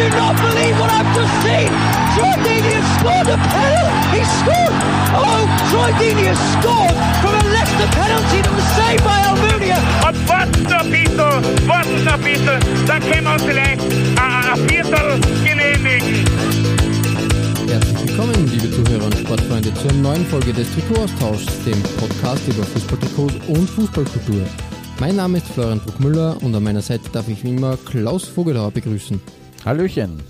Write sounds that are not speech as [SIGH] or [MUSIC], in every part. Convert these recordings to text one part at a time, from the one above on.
I do not believe what I've just seen! Troy Deeney has scored a penalty! He scored! Oh, Troy Deeney has scored from a Leicester penalty that was saved by Almunia! Und warten noch ein bisschen, warten noch ein bisschen, dann können wir uns vielleicht ein, ein Viertel genehmigen. Herzlich willkommen, liebe Zuhörer und Sportfreunde, zu einer neuen Folge des Trikotaustauschs, dem Podcast über Fußballtrikots und Fußballkultur. Mein Name ist Florian Bruckmüller und an meiner Seite darf ich wie immer Klaus Vogelauer begrüßen. Hallöchen.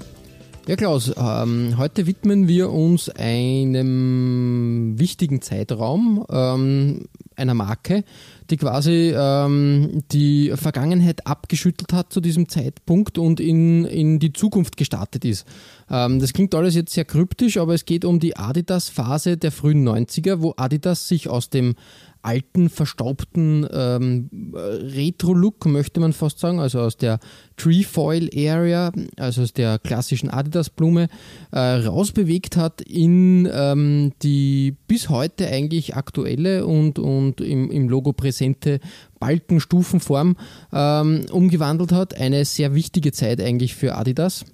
Ja, Klaus, ähm, heute widmen wir uns einem wichtigen Zeitraum, ähm, einer Marke, die quasi ähm, die Vergangenheit abgeschüttelt hat zu diesem Zeitpunkt und in, in die Zukunft gestartet ist. Ähm, das klingt alles jetzt sehr kryptisch, aber es geht um die Adidas-Phase der frühen 90er, wo Adidas sich aus dem alten, verstaubten ähm, Retro-Look, möchte man fast sagen, also aus der Trefoil-Area, also aus der klassischen Adidas-Blume, äh, rausbewegt hat in ähm, die bis heute eigentlich aktuelle und, und im, im Logo präsente Balkenstufenform ähm, umgewandelt hat. Eine sehr wichtige Zeit eigentlich für Adidas.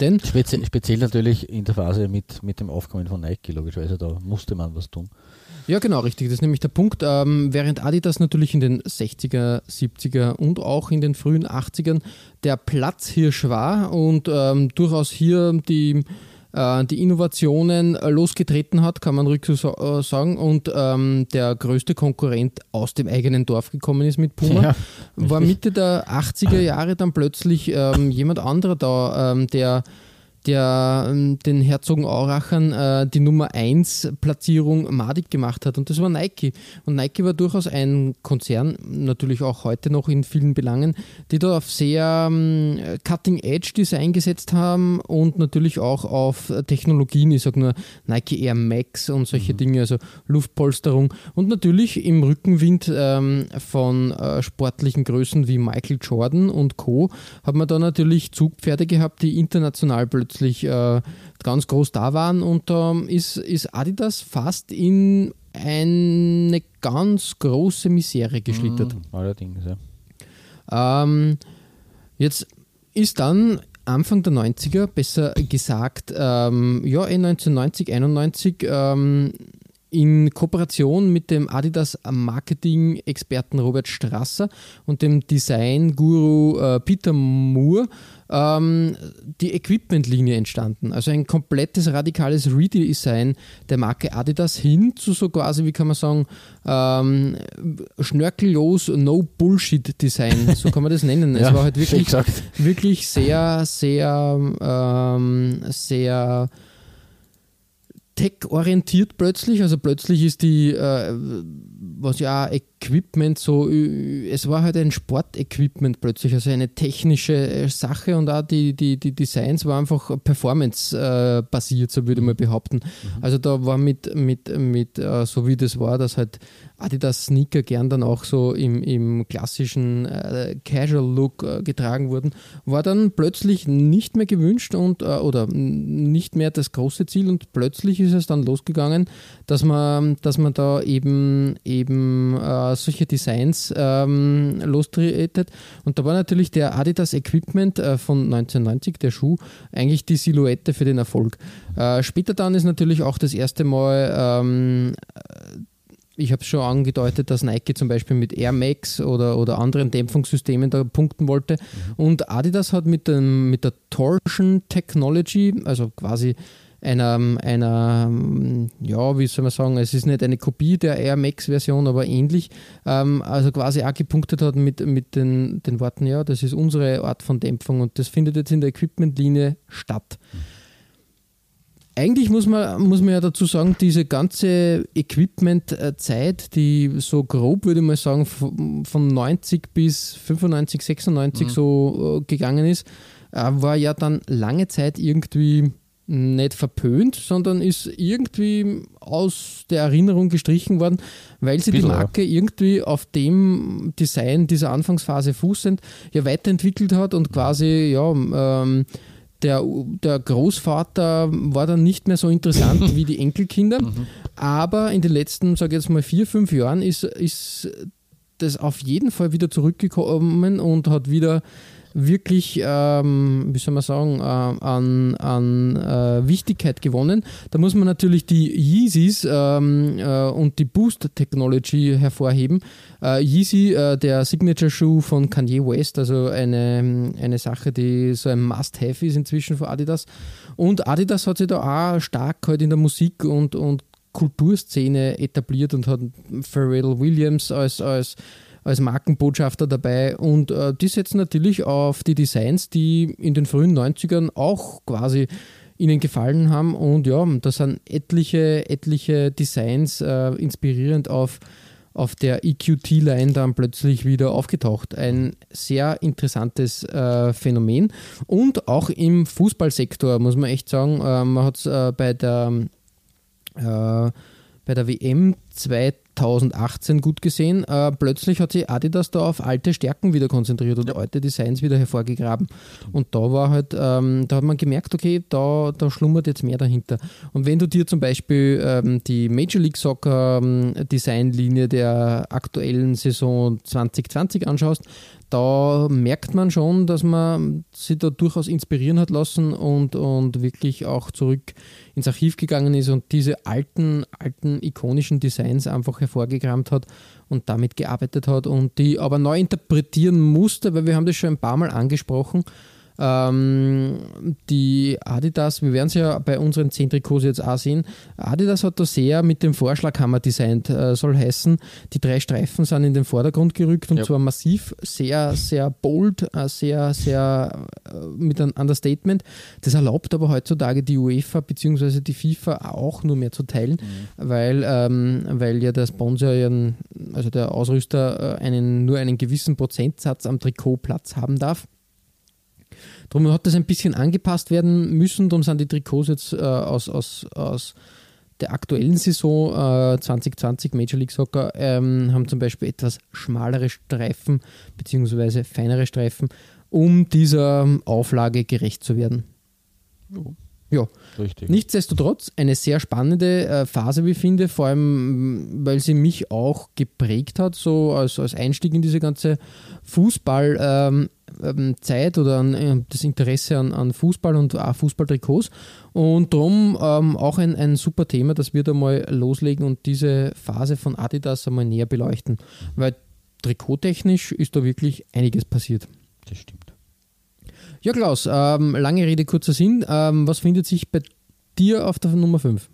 Denn speziell, speziell natürlich in der Phase mit, mit dem Aufkommen von Nike, logischerweise, da musste man was tun. Ja, genau, richtig. Das ist nämlich der Punkt. Ähm, während Adidas natürlich in den 60er, 70er und auch in den frühen 80ern der Platzhirsch war und ähm, durchaus hier die, die Innovationen losgetreten hat, kann man ruhig so äh, sagen. Und ähm, der größte Konkurrent aus dem eigenen Dorf gekommen ist mit Puma, ja, war Mitte der 80er Jahre dann plötzlich ähm, jemand anderer da, ähm, der der ähm, den Herzogen Aurachern äh, die Nummer 1 Platzierung madig gemacht hat und das war Nike. Und Nike war durchaus ein Konzern, natürlich auch heute noch in vielen Belangen, die da auf sehr ähm, Cutting Edge Design gesetzt haben und natürlich auch auf Technologien, ich sage nur Nike Air Max und solche mhm. Dinge, also Luftpolsterung und natürlich im Rückenwind ähm, von äh, sportlichen Größen wie Michael Jordan und Co. hat man da natürlich Zugpferde gehabt, die international plötzlich plötzlich äh, ganz groß da waren und ähm, ist, ist Adidas fast in eine ganz große Misere geschlittert. Mm, allerdings, ja. Ähm, jetzt ist dann Anfang der 90er, besser gesagt, ähm, ja, in 1990, 91, ähm, in Kooperation mit dem Adidas Marketing-Experten Robert Strasser und dem Design-Guru äh, Peter Moore ähm, die Equipment-Linie entstanden. Also ein komplettes radikales Redesign der Marke Adidas hin zu so quasi, wie kann man sagen, ähm, schnörkellos No-Bullshit-Design, so kann man das nennen. [LAUGHS] ja, es war halt wirklich, wirklich sehr, sehr, ähm, sehr tech-orientiert plötzlich. Also plötzlich ist die, äh, was ja Equipment so, es war halt ein Sportequipment plötzlich, also eine technische äh, Sache und auch die, die, die Designs war einfach performance-basiert, äh, so würde man behaupten. Mhm. Also da war mit, mit, mit äh, so wie das war, dass halt Adidas Sneaker gern dann auch so im, im klassischen äh, Casual-Look äh, getragen wurden, war dann plötzlich nicht mehr gewünscht und äh, oder nicht mehr das große Ziel und plötzlich ist es dann losgegangen, dass man, dass man da eben eben äh, solche Designs ähm, lostretet. Und da war natürlich der Adidas Equipment äh, von 1990, der Schuh, eigentlich die Silhouette für den Erfolg. Äh, später dann ist natürlich auch das erste Mal ähm, ich habe es schon angedeutet, dass Nike zum Beispiel mit Air Max oder, oder anderen Dämpfungssystemen da punkten wollte. Mhm. Und Adidas hat mit, dem, mit der Torsion Technology, also quasi einer, einer, ja, wie soll man sagen, es ist nicht eine Kopie der Air Max-Version, aber ähnlich, ähm, also quasi auch gepunktet hat mit, mit den, den Worten, ja, das ist unsere Art von Dämpfung und das findet jetzt in der Equipment-Linie statt. Eigentlich muss man, muss man ja dazu sagen, diese ganze Equipment-Zeit, die so grob, würde ich mal sagen, von 90 bis 95, 96 mhm. so äh, gegangen ist, äh, war ja dann lange Zeit irgendwie nicht verpönt, sondern ist irgendwie aus der Erinnerung gestrichen worden, weil sie die Marke irgendwie auf dem Design dieser Anfangsphase fußend ja weiterentwickelt hat und quasi ja ähm, der, der Großvater war dann nicht mehr so interessant [LAUGHS] wie die Enkelkinder. Mhm. Aber in den letzten, sage ich jetzt mal, vier, fünf Jahren ist, ist das auf jeden Fall wieder zurückgekommen und hat wieder wirklich, ähm, wie soll man sagen, äh, an, an äh, Wichtigkeit gewonnen. Da muss man natürlich die Yeezys ähm, äh, und die Boost Technology hervorheben. Äh, Yeezy, äh, der Signature Shoe von Kanye West, also eine, eine Sache, die so ein Must-Have ist inzwischen für Adidas. Und Adidas hat sich da auch stark halt in der Musik und, und Kulturszene etabliert und hat Pharrell Williams als, als als Markenbotschafter dabei. Und äh, die setzen natürlich auf die Designs, die in den frühen 90ern auch quasi ihnen gefallen haben. Und ja, da sind etliche, etliche Designs äh, inspirierend auf, auf der EQT-Line dann plötzlich wieder aufgetaucht. Ein sehr interessantes äh, Phänomen. Und auch im Fußballsektor muss man echt sagen, äh, man hat es äh, bei der äh, bei der WM 2018 gut gesehen. Äh, plötzlich hat sich Adidas da auf alte Stärken wieder konzentriert und ja. alte Designs wieder hervorgegraben. Und da war halt, ähm, da hat man gemerkt, okay, da, da schlummert jetzt mehr dahinter. Und wenn du dir zum Beispiel ähm, die Major League Soccer ähm, Designlinie der aktuellen Saison 2020 anschaust, da merkt man schon, dass man sich da durchaus inspirieren hat lassen und, und wirklich auch zurück ins Archiv gegangen ist und diese alten, alten ikonischen Designs einfach hervorgekramt hat und damit gearbeitet hat und die aber neu interpretieren musste, weil wir haben das schon ein paar Mal angesprochen ähm, die Adidas, wir werden es ja bei unseren 10 Trikots jetzt auch sehen, Adidas hat da sehr mit dem Vorschlaghammer designt, äh, soll heißen, die drei Streifen sind in den Vordergrund gerückt und ja. zwar massiv, sehr, sehr bold, äh, sehr, sehr äh, mit einem Understatement. Das erlaubt aber heutzutage die UEFA bzw. die FIFA auch nur mehr zu teilen, mhm. weil, ähm, weil ja der Sponsor, also der Ausrüster, äh, einen, nur einen gewissen Prozentsatz am Trikotplatz haben darf. Darum hat das ein bisschen angepasst werden müssen. Darum sind die Trikots jetzt äh, aus, aus, aus der aktuellen Saison äh, 2020 Major League Soccer ähm, haben zum Beispiel etwas schmalere Streifen bzw. feinere Streifen, um dieser Auflage gerecht zu werden. Ja, Richtig. nichtsdestotrotz eine sehr spannende äh, Phase, wie ich finde, vor allem, weil sie mich auch geprägt hat, so als, als Einstieg in diese ganze Fußball- ähm, ähm, oder an, äh, das Interesse an, an, Fußball und auch Fußballtrikots. Und darum ähm, auch ein, ein super Thema, dass wir da mal loslegen und diese Phase von Adidas einmal näher beleuchten. Weil trikottechnisch ist da wirklich einiges passiert. Das stimmt. Ja, Klaus, ähm, lange Rede, kurzer Sinn. Ähm, was findet sich bei dir auf der Nummer 5?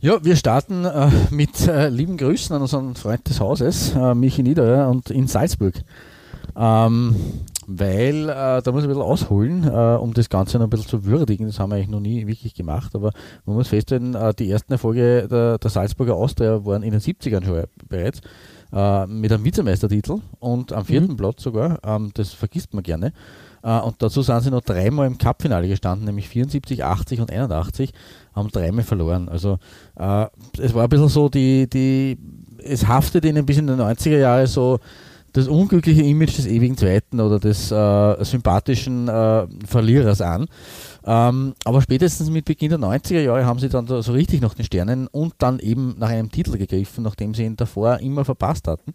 Ja, wir starten äh, mit äh, lieben Grüßen an unseren Freund des Hauses, äh, Michi Niederer und in Salzburg. Ähm, weil äh, da muss ich ein bisschen ausholen, äh, um das Ganze noch ein bisschen zu würdigen. Das haben wir eigentlich noch nie wirklich gemacht, aber man muss feststellen, äh, die ersten Erfolge der, der, Salzburger Austria waren in den 70ern schon bereits äh, mit einem Vizemeistertitel und am vierten mhm. Platz sogar. Ähm, das vergisst man gerne. Äh, und dazu sind sie noch dreimal im Cupfinale gestanden, nämlich 74, 80 und 81, haben dreimal verloren. Also äh, es war ein bisschen so, die, die, es haftet ihnen bis in die 90er Jahre so das unglückliche Image des ewigen Zweiten oder des äh, sympathischen äh, Verlierers an. Ähm, aber spätestens mit Beginn der 90er Jahre haben sie dann so richtig nach den Sternen und dann eben nach einem Titel gegriffen, nachdem sie ihn davor immer verpasst hatten.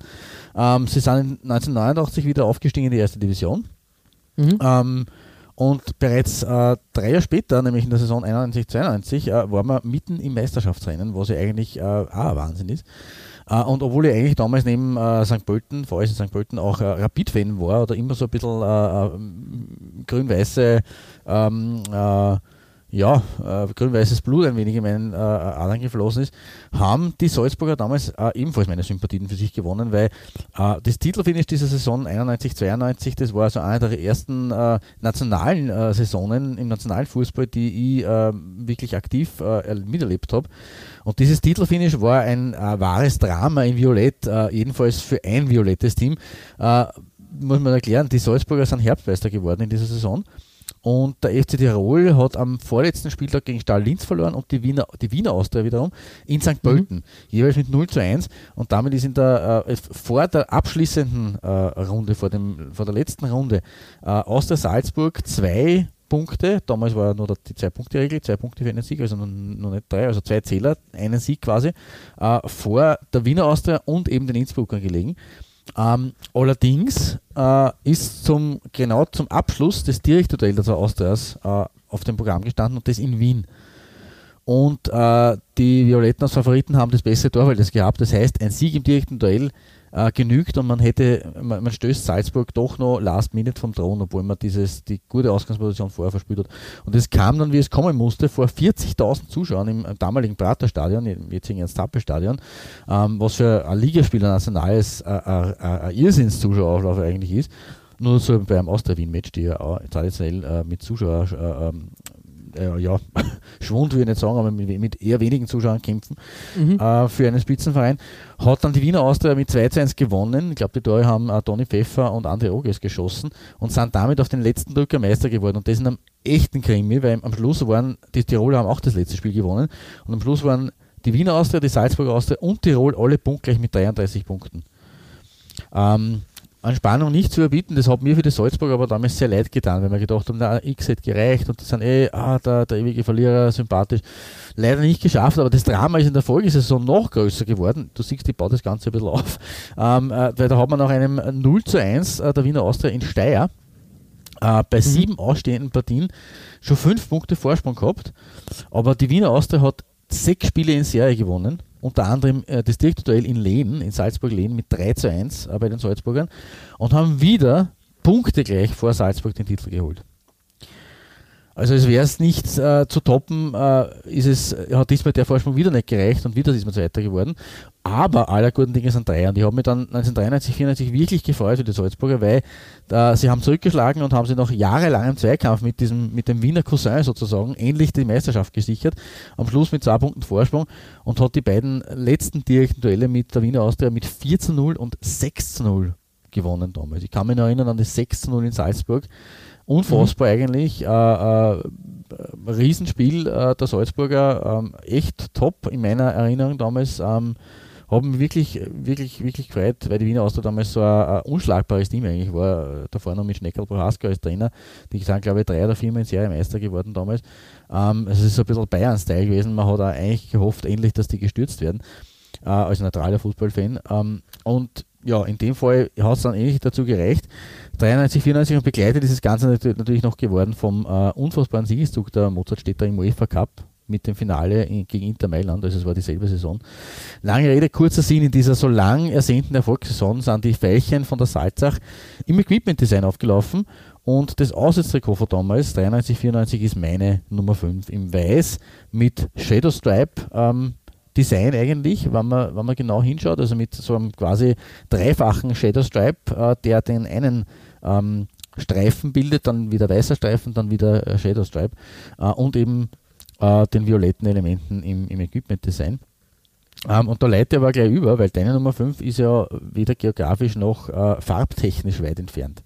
Ähm, sie sind 1989 wieder aufgestiegen in die erste Division. Mhm. Ähm, und bereits äh, drei Jahre später, nämlich in der Saison 91-92, äh, war man mitten im Meisterschaftsrennen, was ja eigentlich äh, auch Wahnsinn ist. Uh, und obwohl ich eigentlich damals neben uh, St. Pölten, vor allem in St. Pölten, auch uh, Rapid-Fan war oder immer so ein bisschen grün-weiße ähm, ja, äh, grün-weißes Blut ein wenig in meinen äh, Adern geflossen ist, haben die Salzburger damals äh, ebenfalls meine Sympathien für sich gewonnen, weil äh, das Titelfinish dieser Saison 91-92, das war so eine der ersten äh, nationalen äh, Saisonen im nationalen Fußball, die ich wirklich aktiv miterlebt habe. Und dieses Titelfinish war ein wahres Drama in Violett, jedenfalls für ein violettes Team. muss man erklären, die Salzburger sind Herbstmeister geworden in dieser Saison Und der FC Tirol hat am vorletzten Spieltag gegen Stahl Linz verloren und die Wiener, die Wiener Austria wiederum in St. Pölten, mhm. jeweils mit 0 zu 1. Und damit ist in der, äh, vor der abschließenden äh, Runde, vor, dem, vor der letzten Runde, äh, Austria Salzburg zwei Punkte, damals war nur die Zwei-Punkte-Regel, zwei Punkte für einen Sieg, also noch, noch nicht drei, also zwei Zähler, einen Sieg quasi, äh, vor der Wiener Austria und eben den Innsbruckern gelegen. Ähm, allerdings äh, ist zum, genau zum Abschluss des Direktduells also Austrias äh, auf dem Programm gestanden und das in Wien. Und äh, die Violetten als Favoriten haben das bessere Torverhältnis gehabt. Das heißt, ein Sieg im direkten Duell äh, genügt und man hätte, man, man, stößt Salzburg doch noch last minute vom Thron, obwohl man dieses, die gute Ausgangsposition vorher verspielt hat. Und es kam dann, wie es kommen musste, vor 40.000 Zuschauern im, im damaligen Praterstadion, im jetzigen Ernst-Happel-Stadion, ähm, was für ein Ligaspieler nationales äh, äh, äh, ein Irrsinns-Zuschauerauflauf eigentlich ist. Nur so beim Austria-Wien-Match, die ja auch traditionell äh, mit Zuschauer äh, ja, [LAUGHS] Schwund will ich nicht sagen, aber mit, mit eher wenigen Zuschauern kämpfen mhm. äh, für einen Spitzenverein. Hat dann die Wiener Austria mit 2 zu 1 gewonnen. Ich glaube, die Tore haben äh, Toni Pfeffer und André Oges geschossen und sind damit auf den letzten Drücker Meister geworden. Und das in einem echten Krimi, weil am Schluss waren, die Tiroler haben auch das letzte Spiel gewonnen und am Schluss waren die Wiener Austria, die Salzburger Austria und Tirol alle punktgleich mit 33 Punkten. Ähm, an Spannung nicht zu überbieten. Das hat mir für die Salzburg aber damals sehr leid getan, weil wir gedacht haben, na, X hätte gereicht und das sind eh, ah, der, der ewige Verlierer, sympathisch. Leider nicht geschafft, aber das Drama ist in der Folgesaison noch größer geworden. Du siehst, ich baue das Ganze ein bisschen auf. Ähm, äh, weil da hat man nach einem 0 zu 1 äh, der Wiener Austria in Steyr äh, bei mhm. sieben ausstehenden Partien schon fünf Punkte Vorsprung gehabt. Aber die Wiener Austria hat sechs Spiele in Serie gewonnen unter anderem äh, das Direktduell in Lehn, in Salzburg-Lehn mit 3 zu 1 äh, bei den Salzburgern und haben wieder Punkte gleich vor Salzburg den Titel geholt. Also es wäre es nicht äh, zu toppen, äh, ist es, hat diesmal der Vorsprung wieder nicht gereicht und wieder ist man Zweiter geworden. Aber aller guten Dinge sind drei. Und ich habe mich dann 1993, 94 wirklich gefreut für die Salzburger, weil äh, sie haben zurückgeschlagen und haben sie noch jahrelang im Zweikampf mit, diesem, mit dem Wiener Cousin sozusagen endlich die Meisterschaft gesichert. Am Schluss mit zwei Punkten Vorsprung und hat die beiden letzten direkten Duelle mit der Wiener Austria mit 4 zu 0 und 6 zu 0 gewonnen damals. Ich kann mich noch erinnern an das 6 zu 0 in Salzburg Unfassbar mhm. eigentlich. Äh, äh, Riesenspiel äh, der Salzburger, ähm, echt top in meiner Erinnerung damals. Ähm, haben wirklich, wirklich, wirklich gefreut, weil die Wiener Austria damals so ein, ein, unschlagbares Team eigentlich war. Davor noch mit Schneckel Prohaska als Trainer. Die sind, glaube ich, drei oder vier Mal in Serie Meister geworden damals. Ähm, es ist so ein bisschen Bayern-Style gewesen. Man hat auch eigentlich gehofft, endlich, dass die gestürzt werden, äh, als neutraler Fußballfan. Ähm, und ja, in dem Fall hat es dann ähnlich dazu gereicht. 93, 94 und begleitet ist das Ganze natürlich noch geworden vom äh, unfassbaren Siegeszug der Mozartstädter im UEFA Cup mit dem Finale in, gegen Inter Mailand, also es war dieselbe Saison. Lange Rede, kurzer Sinn, in dieser so lang ersehnten Erfolgssaison sind die Veilchen von der Salzach im Equipment Design aufgelaufen und das Auswärtstrikot von damals, 93, 94, ist meine Nummer 5 im Weiß mit Shadow Stripe ähm, Design eigentlich, wenn man, wenn man genau hinschaut, also mit so einem quasi dreifachen Shadow Stripe, äh, der den einen ähm, Streifen bildet, dann wieder weißer Streifen, dann wieder äh, Shadow Stripe äh, und eben äh, den violetten Elementen im, im Equipment Design. Ähm, und da leite ich aber gleich über, weil deine Nummer 5 ist ja weder geografisch noch äh, farbtechnisch weit entfernt.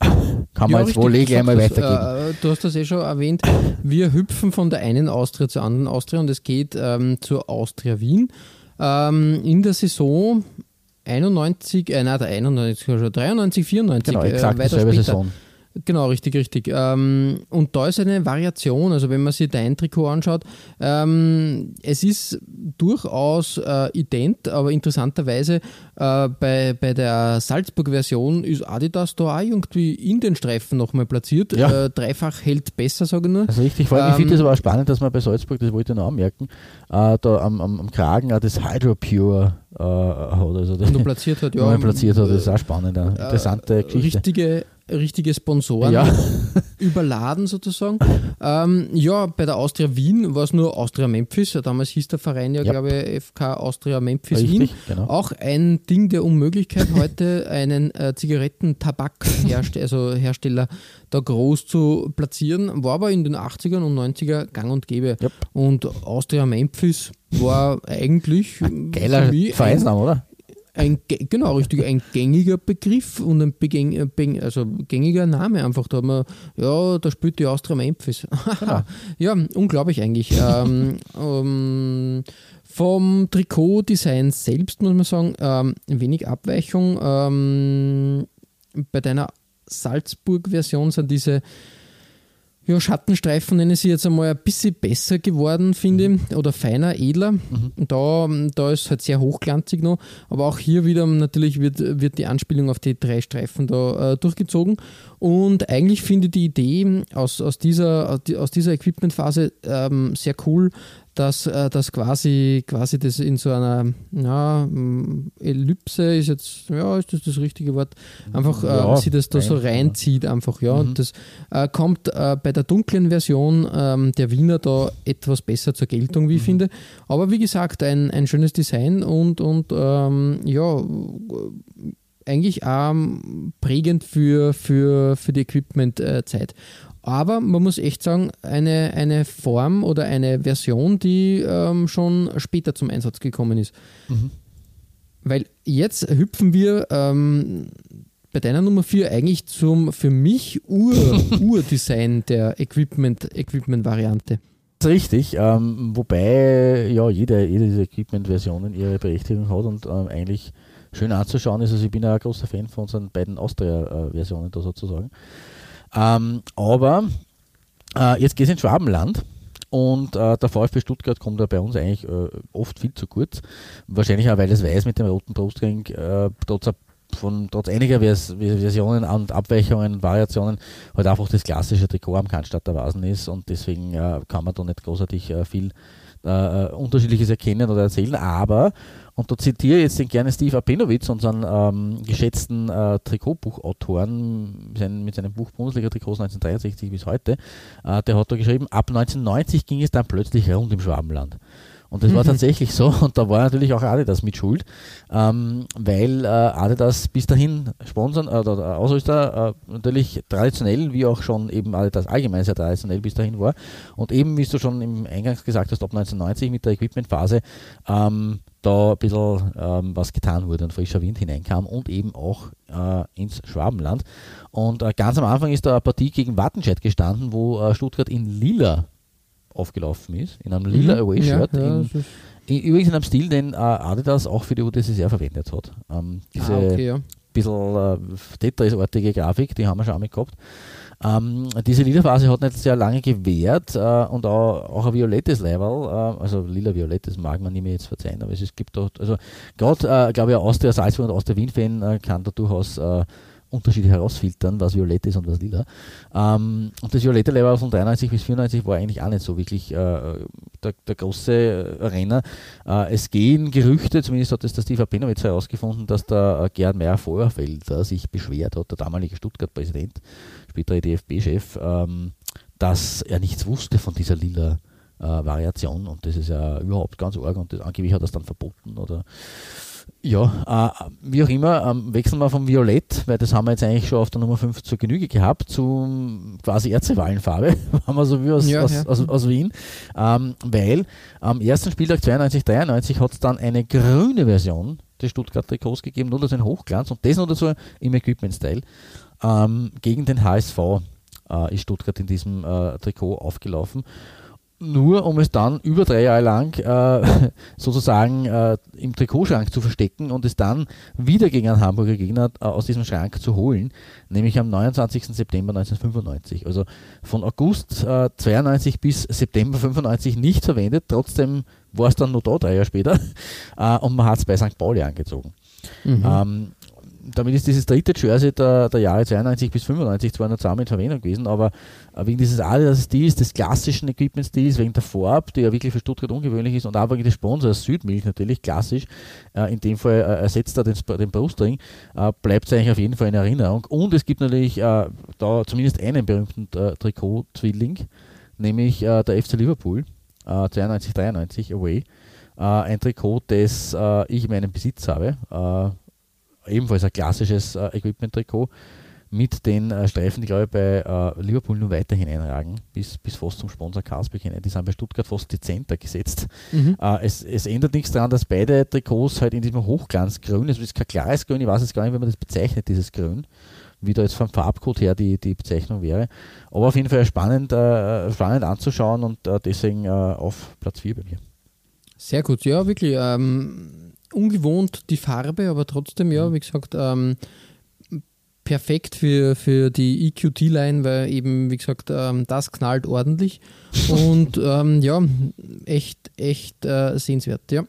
[LAUGHS] Kann man ja, jetzt wohl eh gleich mal weitergeben. Äh, du hast das eh schon erwähnt. Wir hüpfen von der einen Austria zur anderen Austria und es geht ähm, zur Austria Wien. Ähm, in der Saison 91, äh, nein, der 91, 93, 94, genau, exakt äh, weiter später. Saison. Genau, richtig, richtig. Ähm, und da ist eine Variation, also wenn man sich dein Trikot anschaut, ähm, es ist durchaus äh, ident, aber interessanterweise äh, bei, bei der Salzburg-Version ist Adidas da auch irgendwie in den Streifen nochmal platziert. Ja. Äh, dreifach hält besser, sage ich nur. Also richtig, vor allem, ähm, ich finde es aber auch spannend, dass man bei Salzburg, das wollte ich noch anmerken, äh, da am, am, am Kragen auch das Hydro Pure äh, hat. Also das, platziert hat, [LAUGHS] ja. platziert hat, das ist auch spannend, eine äh, interessante Geschichte. Richtige richtige Sponsoren ja. [LAUGHS] überladen sozusagen. Ähm, ja, bei der Austria Wien war es nur Austria Memphis. Damals hieß der Verein ja, ja. glaube ich, FK Austria Memphis Richtig, Wien. Genau. Auch ein Ding der Unmöglichkeit, [LAUGHS] heute einen äh, Zigarettentabakhersteller also Hersteller da groß zu platzieren. War aber in den 80ern und 90er gang und gäbe. Yep. Und Austria Memphis war eigentlich ein geiler Vereinsname, oder? Ein, genau, richtig, ein gängiger Begriff und ein begäng, äh, also gängiger Name einfach. Da man, ja, da spielt die Austria Memphis. Genau. [LAUGHS] ja, unglaublich eigentlich. [LAUGHS] ähm, ähm, vom Trikotdesign selbst muss man sagen, ähm, wenig Abweichung. Ähm, bei deiner Salzburg-Version sind diese ja, Schattenstreifen, nenne ich sie jetzt einmal, ein bisschen besser geworden, finde mhm. ich, oder feiner, edler. Mhm. Da, da ist halt sehr hochglanzig noch, aber auch hier wieder natürlich wird, wird die Anspielung auf die drei Streifen da äh, durchgezogen. Und eigentlich finde ich die Idee aus, aus dieser, aus dieser Equipmentphase ähm, sehr cool, dass, äh, dass quasi, quasi das in so einer ja, Ellipse ist jetzt, ja, ist das das richtige Wort, einfach ja, äh, sie das da so reinzieht, einfach, ja. Mhm. Und das äh, kommt äh, bei der dunklen Version ähm, der Wiener da etwas besser zur Geltung, wie ich mhm. finde. Aber wie gesagt, ein, ein schönes Design und, und ähm, ja, eigentlich auch prägend für, für, für die Equipment-Zeit. Aber man muss echt sagen, eine, eine Form oder eine Version, die ähm, schon später zum Einsatz gekommen ist. Mhm. Weil jetzt hüpfen wir ähm, bei deiner Nummer 4 eigentlich zum für mich Ur, [LAUGHS] Urdesign der Equipment-Variante. Equipment Richtig, ähm, wobei ja jede, jede dieser Equipment-Versionen ihre Berechtigung hat und ähm, eigentlich schön anzuschauen ist. Also ich bin ja ein großer Fan von unseren beiden Austria-Versionen da sozusagen. Ähm, aber äh, jetzt geht es ins Schwabenland. Und äh, der VfB Stuttgart kommt da bei uns eigentlich äh, oft viel zu kurz. Wahrscheinlich auch, weil es weiß mit dem roten Brustring, äh, trotz, von, trotz einiger Vers Versionen und Abweichungen und Variationen, halt einfach das klassische Trikot am Cannstatter Vasen ist und deswegen äh, kann man da nicht großartig äh, viel äh, Unterschiedliches erkennen oder erzählen. Aber und da zitiere ich jetzt den gerne Steve Apenowitz, unseren ähm, geschätzten äh, Trikotbuchautoren mit seinem Buch Bundesliga-Trikots 1963 bis heute. Äh, der hat da geschrieben, ab 1990 ging es dann plötzlich rund im Schwabenland. Und das war mhm. tatsächlich so und da war natürlich auch Adidas mit Schuld, ähm, weil äh, Adidas bis dahin sponsern äh, oder Ausrüster äh, natürlich traditionell, wie auch schon eben Adidas allgemein sehr traditionell bis dahin war. Und eben, wie du schon im Eingangs gesagt hast, ab 1990 mit der Equipmentphase ähm, da ein bisschen ähm, was getan wurde und frischer Wind hineinkam und eben auch äh, ins Schwabenland. Und äh, ganz am Anfang ist da eine Partie gegen Wattenscheid gestanden, wo äh, Stuttgart in Lila aufgelaufen ist, in einem lila mhm. Away-Shirt. Ja, ja, übrigens in einem Stil, den äh, Adidas auch für die UdSSR verwendet hat. Ähm, diese ah, okay, ja. bisschen äh, Tetris-artige Grafik, die haben wir schon einmal gehabt. Ähm, diese Lila-Phase hat nicht sehr lange gewährt äh, und auch, auch ein violettes Level, äh, also lila-violettes mag man nicht mehr jetzt verzeihen, aber es gibt dort, also gerade, äh, glaube ich, aus der Salzburg und aus der Wien-Fan äh, kann da durchaus äh, Unterschiede herausfiltern, was violett ist und was lila. Ähm, und das violette Level von 93 bis 94 war eigentlich auch nicht so wirklich äh, der, der, große Renner. Äh, es gehen Gerüchte, zumindest hat es der Steve Abenowitz herausgefunden, dass der äh, Gerhard Meyer Feuerfelder sich beschwert hat, der damalige Stuttgart-Präsident, spätere DFB-Chef, ähm, dass er nichts wusste von dieser lila äh, Variation und das ist ja überhaupt ganz arg und das, angeblich hat er es dann verboten oder ja, äh, wie auch immer, ähm, wechseln wir vom Violett, weil das haben wir jetzt eigentlich schon auf der Nummer 5 zur Genüge gehabt, zu quasi Erzewallenfarbe, haben [LAUGHS] wir so wie aus, ja, aus, ja. aus, aus Wien, ähm, weil am ersten Spieltag 92, 93 hat es dann eine grüne Version des Stuttgart Trikots gegeben, nur das ein Hochglanz und das nur so im Equipment-Style ähm, gegen den HSV äh, ist Stuttgart in diesem äh, Trikot aufgelaufen nur um es dann über drei Jahre lang äh, [LAUGHS] sozusagen äh, im Trikotschrank zu verstecken und es dann wieder gegen einen Hamburger Gegner äh, aus diesem Schrank zu holen, nämlich am 29. September 1995. Also von August 92 äh, bis September 95 nicht verwendet, trotzdem war es dann nur da drei Jahre später [LAUGHS] äh, und man hat es bei St. Pauli angezogen. Mhm. Ähm, damit ist dieses dritte Jersey der, der Jahre 92 bis 95 zwar noch zusammen in Verwendung gewesen, aber äh, wegen dieses Adidas-Stils, des klassischen Equipment-Stils, wegen der Farbe, die ja wirklich für Stuttgart ungewöhnlich ist und auch wegen des Sponsors Südmilch natürlich klassisch, äh, in dem Fall äh, ersetzt er den, den Brustring, äh, bleibt es eigentlich auf jeden Fall in Erinnerung. Und es gibt natürlich äh, da zumindest einen berühmten äh, Trikot-Zwilling, nämlich der FC Liverpool, 92, 93 away. ein Trikot, das ich in meinem Besitz habe ebenfalls ein klassisches äh, Equipment-Trikot, mit den äh, Streifen, die glaube ich bei äh, Liverpool nur weiter hineinragen, bis, bis fast zum Sponsor Carlsberg hinein. Die sind bei Stuttgart fast dezenter gesetzt. Mhm. Äh, es, es ändert nichts daran, dass beide Trikots halt in diesem Hochglanzgrün, es ist kein klares Grün, ich weiß jetzt gar nicht, wie man das bezeichnet, dieses Grün, wie da jetzt vom Farbcode her die, die Bezeichnung wäre. Aber auf jeden Fall spannend, äh, spannend anzuschauen und äh, deswegen äh, auf Platz 4 bei mir. Sehr gut, ja, wirklich. Ähm, ungewohnt die Farbe, aber trotzdem, ja, wie gesagt, ähm, perfekt für, für die EQT-Line, weil eben, wie gesagt, ähm, das knallt ordentlich. [LAUGHS] Und ähm, ja, echt, echt äh, sehenswert, ja.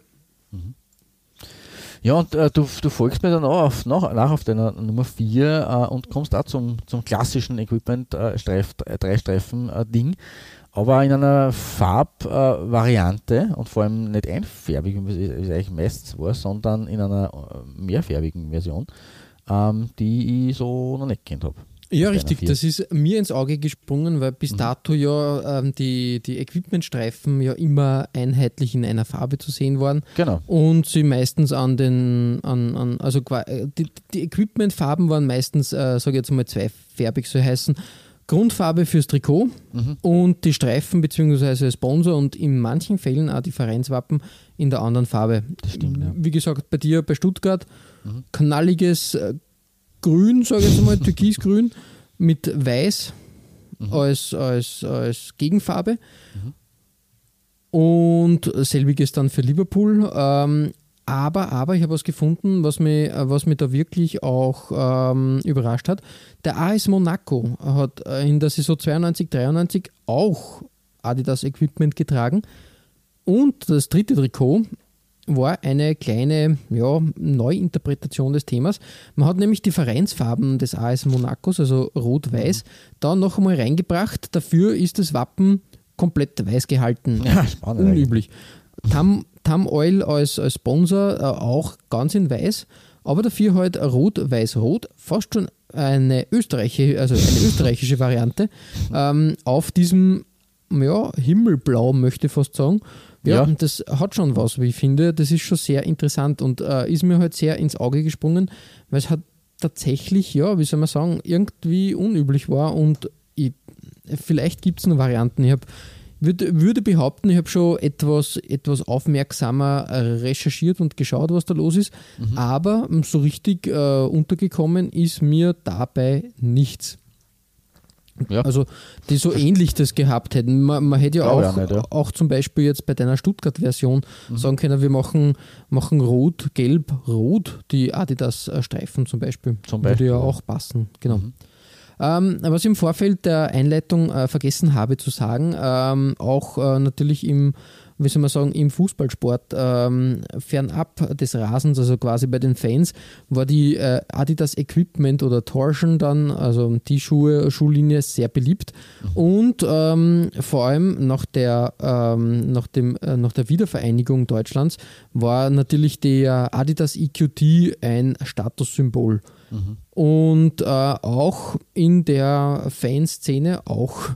Ja, und äh, du, du folgst mir dann auch auf, nach, nach auf deiner Nummer 4 äh, und kommst da zum, zum klassischen Equipment-Dreistreifen-Ding, aber in einer Farbvariante und vor allem nicht einfärbig, wie es eigentlich meistens war, sondern in einer äh, mehrfärbigen Version, ähm, die ich so noch nicht kennt habe. Ja, richtig. Das ist mir ins Auge gesprungen, weil bis dato ja ähm, die, die Equipmentstreifen ja immer einheitlich in einer Farbe zu sehen waren. Genau. Und sie meistens an den, an, an also äh, die, die Equipmentfarben waren meistens, äh, sage ich jetzt mal, zweifärbig, so heißen. Grundfarbe fürs Trikot und die Streifen bzw. Sponsor und in manchen Fällen auch die Vereinswappen in der anderen Farbe. Das stimmt, ja. Wie gesagt, bei dir bei Stuttgart knalliges äh, Grün, sage ich jetzt mal, [LAUGHS] Türkisgrün mit Weiß als, als, als Gegenfarbe. Und selbiges dann für Liverpool. Ähm, aber, aber ich habe was gefunden, was mich, was mich da wirklich auch ähm, überrascht hat. Der AS Monaco hat äh, in der Saison 92, 93 auch Adidas Equipment getragen. Und das dritte Trikot war eine kleine ja, Neuinterpretation des Themas. Man hat nämlich die Vereinsfarben des AS Monacos, also rot-weiß, da noch einmal reingebracht. Dafür ist das Wappen komplett weiß gehalten. Ja, spannend Unüblich. Tam, Tam Oil als, als Sponsor äh, auch ganz in weiß, aber dafür halt rot-weiß-rot, fast schon eine österreichische, also eine [LAUGHS] österreichische Variante, ähm, auf diesem ja, Himmelblau, möchte ich fast sagen. Ja, Ja. und das hat schon was, wie ich finde. Das ist schon sehr interessant und äh, ist mir halt sehr ins Auge gesprungen, weil es hat tatsächlich, ja, wie soll man sagen, irgendwie unüblich war und ich, vielleicht gibt es noch Varianten. Ich habe würde, würde behaupten, ich habe schon etwas, etwas aufmerksamer äh, recherchiert und geschaut, was da los ist, aber ähm, so richtig äh, untergekommen ist mir dabei nichts. Ja. Also, die so ähnlich das gehabt hätten. Man, man hätte ja auch, nicht, ja. auch zum Beispiel jetzt bei deiner Stuttgart-Version sagen können, wir machen, machen rot, gelb, rot, die Adidas-Streifen zum Beispiel. Zum Würde Beispiel, ja ja. auch passen, genau. Ähm, was ich im Vorfeld der Einleitung äh, vergessen habe zu sagen, ähm, auch äh, natürlich im, wie soll man sagen, im Fußballsport ähm, fernab des Rasens, also quasi bei den Fans, war die äh, Adidas Equipment oder Torsion dann, also die Schuhe, Schuhlinie sehr beliebt. Und ähm, vor allem nach der, ähm, nach, dem, äh, nach der Wiedervereinigung Deutschlands war natürlich der Adidas EQT ein Statussymbol. Und äh, auch in der Fanszene, auch,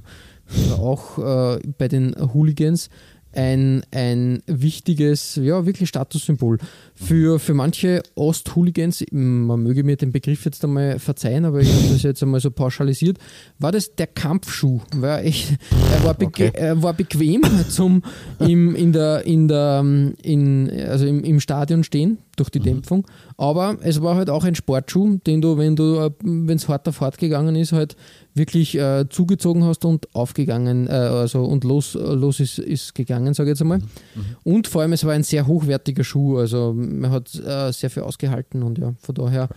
auch äh, bei den Hooligans, ein, ein wichtiges, ja, wirklich Statussymbol. Für, für manche Ost-Hooligans, man möge mir den Begriff jetzt einmal verzeihen, aber ich habe das jetzt einmal so pauschalisiert, war das der Kampfschuh. War echt, er, war Okay. er war bequem [LAUGHS] zum im, in der, in der, in, also im, im Stadion stehen durch die Dämpfung. Aber es war halt auch ein Sportschuh, den du, wenn du, wenn es hart auf hart gegangen ist, halt wirklich äh, zugezogen hast und aufgegangen, äh, also und los, los ist, ist gegangen, sage ich jetzt einmal. Und vor allem, es war ein sehr hochwertiger Schuh, also man hat äh, sehr viel ausgehalten und ja, von daher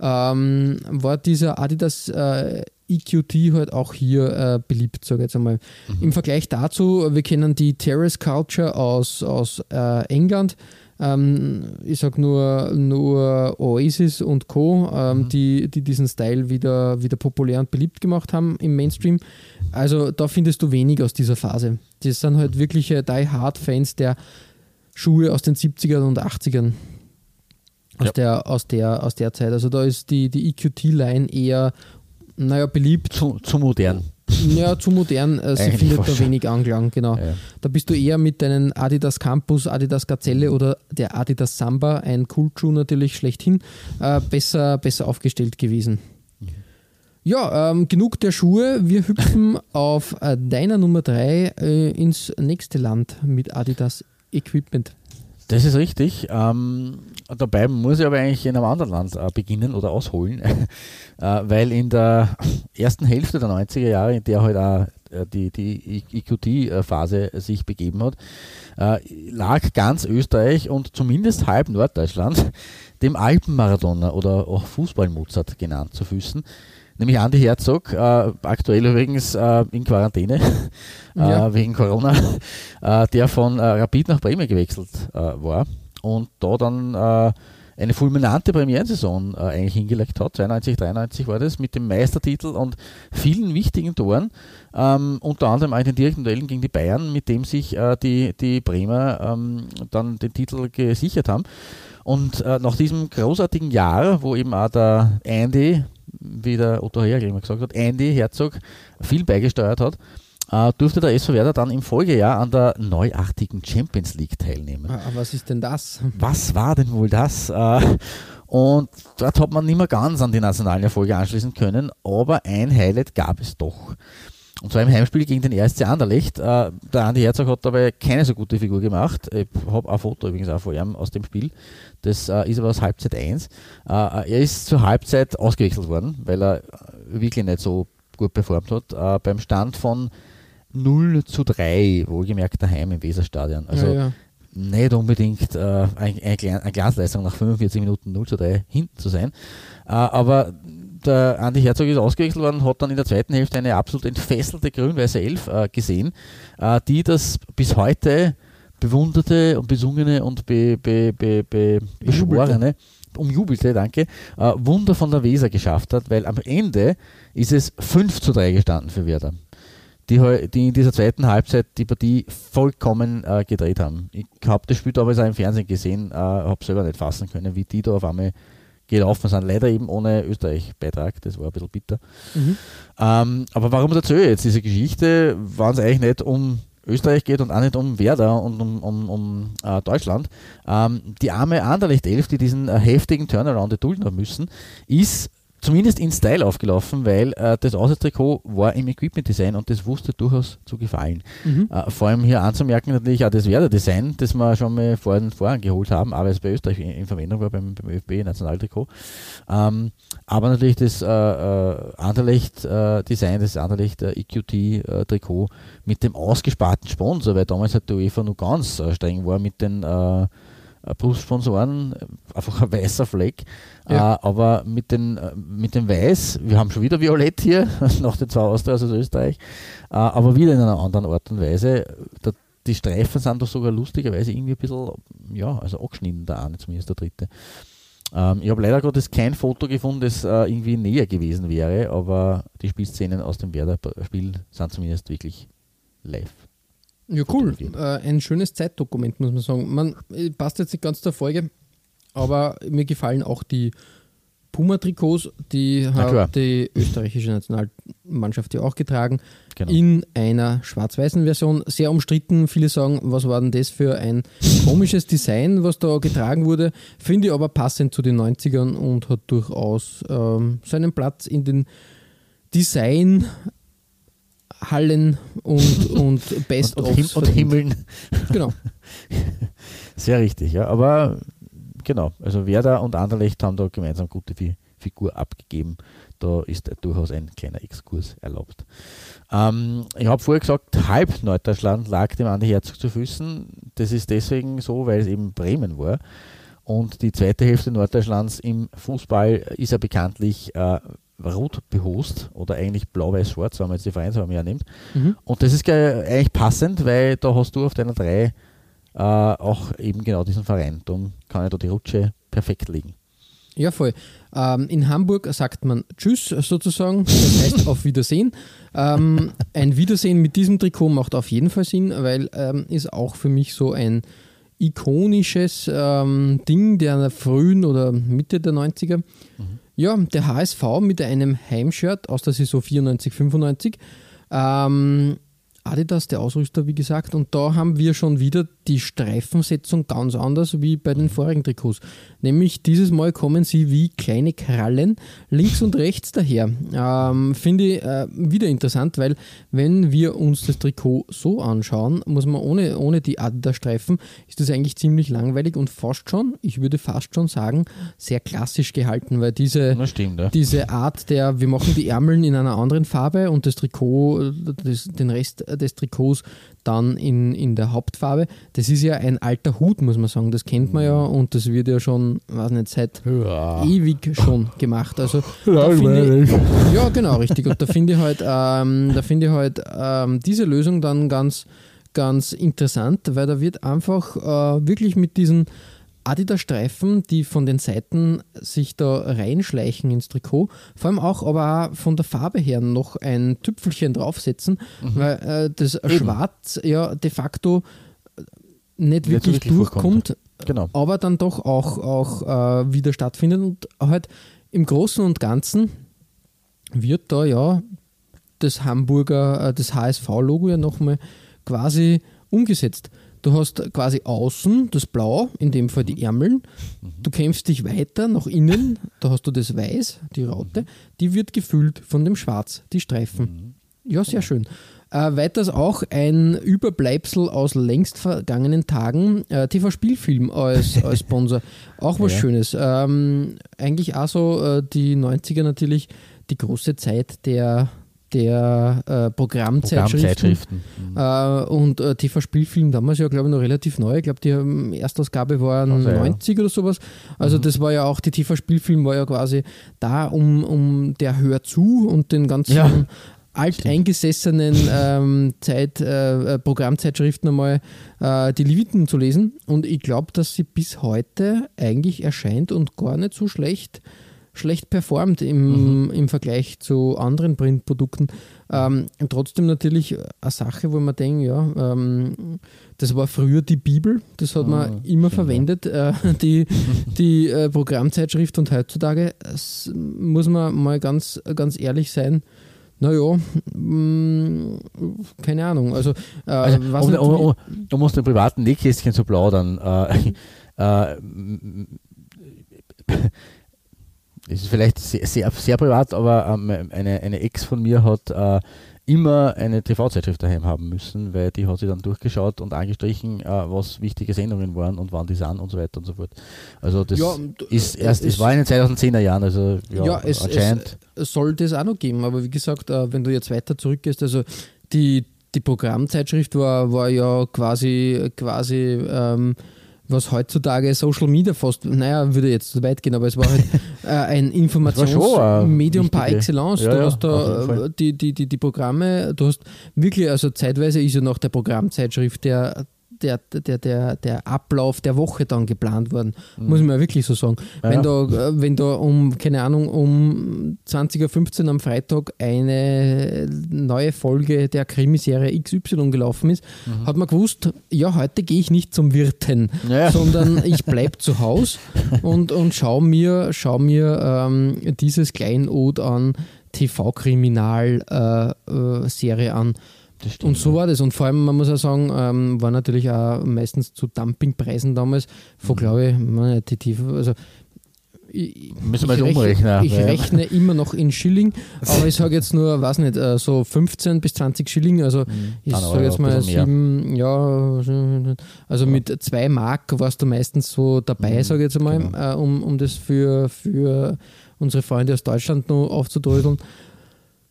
ähm, war dieser Adidas äh, EQT halt auch hier äh, beliebt, sage ich jetzt einmal. Im Vergleich dazu, wir kennen die Terrace Culture aus, aus äh, England. Ähm, ich sag nur, nur Oasis und Co., ähm, die, die diesen Style wieder, wieder populär und beliebt gemacht haben im Mainstream. Also da findest du wenig aus dieser Phase. Das sind halt wirkliche Die-Hard-Fans der Schuhe aus den 70ern und 80ern. Aus, Ja. der, aus, der, aus der Zeit. Also da ist die, die EQT-Line eher, naja, beliebt. Zu, zu modern. Ja, zu modern. Äh, sie findet da wenig Anklang, genau. Ja. Da bist du eher mit deinen Adidas Campus, Adidas Gazelle oder der Adidas Samba, ein Kultschuh natürlich schlechthin, äh, besser, besser aufgestellt gewesen. Ja, ähm, genug der Schuhe. Wir hüpfen [LAUGHS] auf äh, deiner Nummer 3 äh, ins nächste Land mit Adidas Equipment. Das ist richtig. Ähm, dabei muss ich aber eigentlich in einem anderen Land äh, beginnen oder ausholen, [LAUGHS] äh, weil in der ersten Hälfte der 90er Jahre, in der halt auch äh, die, die EQT-Phase sich begeben hat, äh, lag ganz Österreich und zumindest halb Norddeutschland dem Alpenmaradona oder auch Fußball-Mozart genannt zu Füßen. Nämlich Andi Herzog, äh, aktuell übrigens äh, in Quarantäne [LAUGHS] ja. Äh, wegen Corona, äh, der von Rapid nach Bremen gewechselt war und da dann eine fulminante Premierensaison äh, eigentlich hingelegt hat. 92, 93 war das mit dem Meistertitel und vielen wichtigen Toren, ähm, unter anderem auch in den direkten Duellen gegen die Bayern, mit dem sich äh, die, die Bremer ähm, dann den Titel gesichert haben. Und äh, nach diesem großartigen Jahr, wo eben auch der Andy, wie der Otto Hergel immer gesagt hat, Andy Herzog viel beigesteuert hat, äh, durfte der SV Werder dann im Folgejahr an der neuartigen Champions League teilnehmen. Ah, was ist denn das? Was war denn wohl das? Äh, und dort hat man nicht mehr ganz an die nationalen Erfolge anschließen können, aber ein Highlight gab es doch. Und zwar im Heimspiel gegen den RSC Anderlecht. Äh, der Andi Herzog hat dabei keine so gute Figur gemacht. Ich habe ein Foto übrigens auch vor ihm aus dem Spiel. Das äh, ist aber aus Halbzeit 1. Äh, er ist zur Halbzeit ausgewechselt worden, weil er wirklich nicht so gut performt hat. Äh, beim Stand von 0 zu 3, wohlgemerkt daheim im Weserstadion. Also ja, ja. nicht unbedingt äh, eine, eine, eine Glanzleistung nach 45 Minuten 0 zu 3 hinten zu sein. Äh, aber der Andi Herzog ist ausgewechselt worden, hat dann in der zweiten Hälfte eine absolut entfesselte grün-weiße Elf äh, gesehen, äh, die das bis heute bewunderte und besungene und be, be, be, be beschworene, umjubelte, danke, äh, Wunder von der Weser geschafft hat, weil am Ende ist es 5 zu 3 gestanden für Werder die, die in dieser zweiten Halbzeit die Partie vollkommen äh, gedreht haben. Ich habe das Spiel damals auch im Fernsehen gesehen, äh, habe selber nicht fassen können, wie die da auf einmal gelaufen sind. Leider eben ohne Österreich-Beitrag, das war ein bisschen bitter. Mhm. Ähm, aber warum erzähle ich jetzt diese Geschichte, wenn es eigentlich nicht um Österreich geht und auch nicht um Werder und um, um, um äh, Deutschland. Ähm, die arme Anderlecht 11, die diesen äh, heftigen Turnaround erdulden haben müssen, ist zumindest in Style aufgelaufen, weil äh, das Auswärtstrikot war im Equipment Design und das wusste durchaus zu gefallen. Mhm. Äh, vor allem hier anzumerken natürlich auch das Werder-Design, das wir schon mal vorhin vorangeholt haben, aber es bei Österreich in, in, Verwendung war beim, beim ÖFB-Nationaltrikot. Ähm, aber natürlich das äh, äh Anderlecht-Design, das Anderlecht-EQT-Trikot mit dem ausgesparten Sponsor, weil damals hat die UEFA nur ganz äh, streng war mit den äh, Brustsponsoren, einfach ein weißer Fleck. Ja. Äh, aber mit, den, äh, mit dem Weiß, wir haben schon wieder Violett hier, [LAUGHS] nach den zwei Austrias aus Österreich, äh, aber wieder in einer anderen Art und Weise. Da, die Streifen sind doch sogar lustigerweise irgendwie ein bisschen, ja, also angeschnitten, der eine, zumindest der dritte. Ähm, ich habe leider Gottes kein Foto gefunden, das äh, irgendwie näher gewesen wäre, aber die Spielszenen aus dem Werder-Spiel sind zumindest wirklich live. Ja, cool. Äh, ein schönes Zeitdokument, muss man sagen. Man äh, passt jetzt nicht ganz zur Folge, aber mir gefallen auch die Puma-Trikots, die hat die österreichische Nationalmannschaft ja auch getragen, genau. in einer schwarz-weißen Version. Sehr umstritten. Viele sagen, was war denn das für ein komisches Design, was da getragen wurde. Finde ich aber passend zu den 90ern und hat durchaus ähm, seinen Platz in den Design Hallen und, und Best und, und, und Himmeln. Genau. [LAUGHS] Sehr richtig, ja. Aber genau, also Werder und Anderlecht haben da gemeinsam gute Figur abgegeben. Da ist durchaus ein kleiner Exkurs erlaubt. Ähm, ich habe vorher gesagt, halb Norddeutschland lag dem Andi Herzog zu Füßen. Das ist deswegen so, weil es eben Bremen war. Und die zweite Hälfte Norddeutschlands im Fußball ist ja bekanntlich äh, rot behost oder eigentlich blau-weiß-schwarz, wenn man jetzt die Vereinsfarben ja nimmt. Mhm. Und das ist eigentlich passend, weil da hast du auf deiner 3 äh, auch eben genau diesen Verein. Darum kann ich da die Rutsche perfekt legen. Ja, voll. Ähm, in Hamburg sagt man Tschüss sozusagen, das [LAUGHS] heißt auf Wiedersehen. Ähm, ein Wiedersehen mit diesem Trikot macht auf jeden Fall Sinn, weil ähm, ist auch für mich so ein ikonisches ähm, Ding der frühen oder Mitte der 90er. Mhm. Ja, der HSV mit einem Heimshirt aus der Saison 94, 95. Ähm, Adidas, der Ausrüster, wie gesagt. Und da haben wir schon wieder die Streifensetzung ganz anders wie bei den vorigen Trikots. Nämlich dieses Mal kommen sie wie kleine Krallen links und rechts daher. Ähm, Finde ich äh, wieder interessant, weil wenn wir uns das Trikot so anschauen, muss man ohne, ohne die Adidas-Streifen, ist das eigentlich ziemlich langweilig und fast schon, ich würde fast schon sagen, sehr klassisch gehalten, weil diese, stimmt, ja. diese Art der, wir machen die Ärmeln in einer anderen Farbe und das Trikot, das, den Rest des Trikots dann in, in der Hauptfarbe. Das ist ja ein alter Hut, muss man sagen. Das kennt man ja und das wird ja schon, weiß nicht, seit Ja. ewig schon gemacht. Also [LAUGHS] da ich, ja, genau, richtig. Und da finde ich halt, ähm, da finde ich halt ähm, diese Lösung dann ganz, ganz interessant, weil da wird einfach äh, wirklich mit diesen Adidas-Streifen, die von den Seiten sich da reinschleichen ins Trikot, vor allem auch aber auch von der Farbe her noch ein Tüpfelchen draufsetzen, weil äh, das Schwarz ja de facto nicht wirklich, wirklich durchkommt, vorkommt. Genau. aber dann doch auch, auch äh, wieder stattfindet und halt im Großen und Ganzen wird da ja das Hamburger, äh, das HSV-Logo ja nochmal quasi umgesetzt. Du hast quasi außen das Blau, in dem Fall die Ärmeln. Du kämpfst dich weiter nach innen, da hast du das Weiß, die Raute, die wird gefüllt von dem Schwarz, die Streifen. Ja, sehr schön. Äh, weiters auch ein Überbleibsel aus längst vergangenen Tagen, äh, TV-Spielfilm als, [LAUGHS] als Sponsor. Auch was Ja. Schönes. Ähm, eigentlich auch so äh, die 90er natürlich die große Zeit der, der äh, Programmzeitschriften. Programmzeitschriften. äh, und äh, TV-Spielfilm damals ja, glaube ich, noch relativ neu. Ich glaube, die ähm, Erstausgabe war Also, ja. 90 oder sowas. Also, das war ja auch, die TV-Spielfilm war ja quasi da, um, um der Hör zu und den ganzen Ja. alteingesessenen [LAUGHS] ähm, Zeit, äh, äh, Programmzeitschriften einmal äh, die Leviten zu lesen. Und ich glaube, dass sie bis heute eigentlich erscheint und gar nicht so schlecht schlecht performt im, im Vergleich zu anderen Printprodukten. Ähm, trotzdem natürlich eine Sache, wo man denkt, ja, ähm, das war früher die Bibel, das hat man immer verwendet, äh, [LAUGHS] die, die äh, Programmzeitschrift und heutzutage muss man mal ganz, ganz ehrlich sein, naja, mh, keine Ahnung. Also, äh, Also, um, um, um, um aus dem privaten Nähkästchen zu plaudern, äh, [LAUGHS] äh, es ist vielleicht sehr, sehr, sehr privat, aber ähm, eine, eine Ex von mir hat äh, immer eine TV-Zeitschrift daheim haben müssen, weil die hat sie dann durchgeschaut und angestrichen, äh, was wichtige Sendungen waren und wann die sind und so weiter und so fort. Also das Ja, und, ist äh, erst, es es- war in den 2010er Jahren, also ja, Ja, es, anscheinend. es soll das auch noch geben, aber wie gesagt, äh, wenn du jetzt weiter zurückgehst, also die, die Programmzeitschrift war, war ja quasi, quasi ähm, was heutzutage Social Media fast, naja, würde jetzt zu weit gehen, aber es war halt [LAUGHS] äh, ein Informationsmedium par excellence. Ja, du hast da äh, die, die, die, die Programme, du hast wirklich, also zeitweise ist ja nach der Programmzeitschrift der der, der, der, der Ablauf der Woche dann geplant worden, muss man ja wirklich so sagen. Ja, wenn, da, äh, wenn da um, keine Ahnung, um 20.15 Uhr am Freitag eine neue Folge der Krimiserie XY gelaufen ist, Mhm. hat man gewusst, ja, heute gehe ich nicht zum Wirten, Ja. [LAUGHS] sondern ich bleibe zu Hause und, und schau mir, schau mir ähm, dieses Kleinod an TV-Kriminal-Serie an. Das stimmt, Und so war das. Und vor allem, man muss auch sagen, ähm, war natürlich auch meistens zu Dumpingpreisen damals, Mhm. von glaube ich, die Tiefe, also ich, Müssen wir ich jetzt umrechnen, Rechne, ich weil- rechne immer noch in Schilling, [LAUGHS] aber ich sage jetzt nur, weiß nicht, äh, so 15 bis 20 Schilling, also ich Dann sage jetzt mal sieben, ja, also mit zwei Mark warst du meistens so dabei, Mhm, sage ich jetzt einmal, genau. äh, um, um das für, für unsere Freunde aus Deutschland noch aufzudröseln.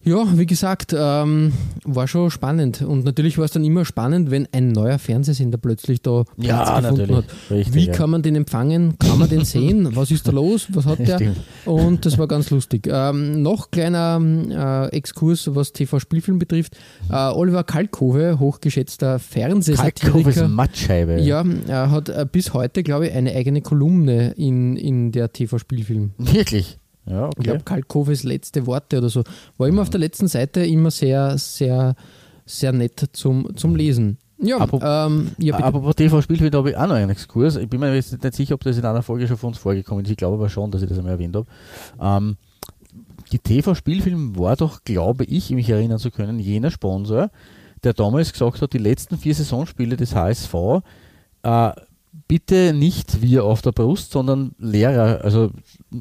Ja, wie gesagt, ähm, war schon spannend. Und natürlich war es dann immer spannend, wenn ein neuer Fernsehsender plötzlich da Platz Ja, gefunden hat. Richtig, Wie ja. kann man den empfangen? Kann man den [LAUGHS] sehen? Was ist da los? Was hat der? Stimmt. Und das war ganz lustig. Ähm, noch kleiner äh, Exkurs, was TV-Spielfilm betrifft. Äh, Oliver Kalkove, hochgeschätzter Kalkhoff ist Fernsehsatiriker, Mattscheibe. ja, er hat äh, bis heute, glaube ich, eine eigene Kolumne in, in der TV-Spielfilm. Wirklich? Ja, Ich okay. glaube, Kalkoves letzte Worte oder so. War immer auf der letzten Seite immer sehr, sehr, sehr nett zum, zum Lesen. Ja, Apropos- ähm, ja. Apropos TV-Spielfilm, da habe ich auch noch einen Exkurs. Ich bin mir jetzt nicht sicher, ob das in einer Folge schon von uns vorgekommen ist. Ich glaube aber schon, dass ich das einmal erwähnt habe. Ähm, die TV-Spielfilm war doch, glaube ich, mich erinnern zu können, jener Sponsor, der damals gesagt hat, die letzten vier Saisonspiele des HSV, äh, bitte nicht wir auf der Brust, sondern Lehrer. Also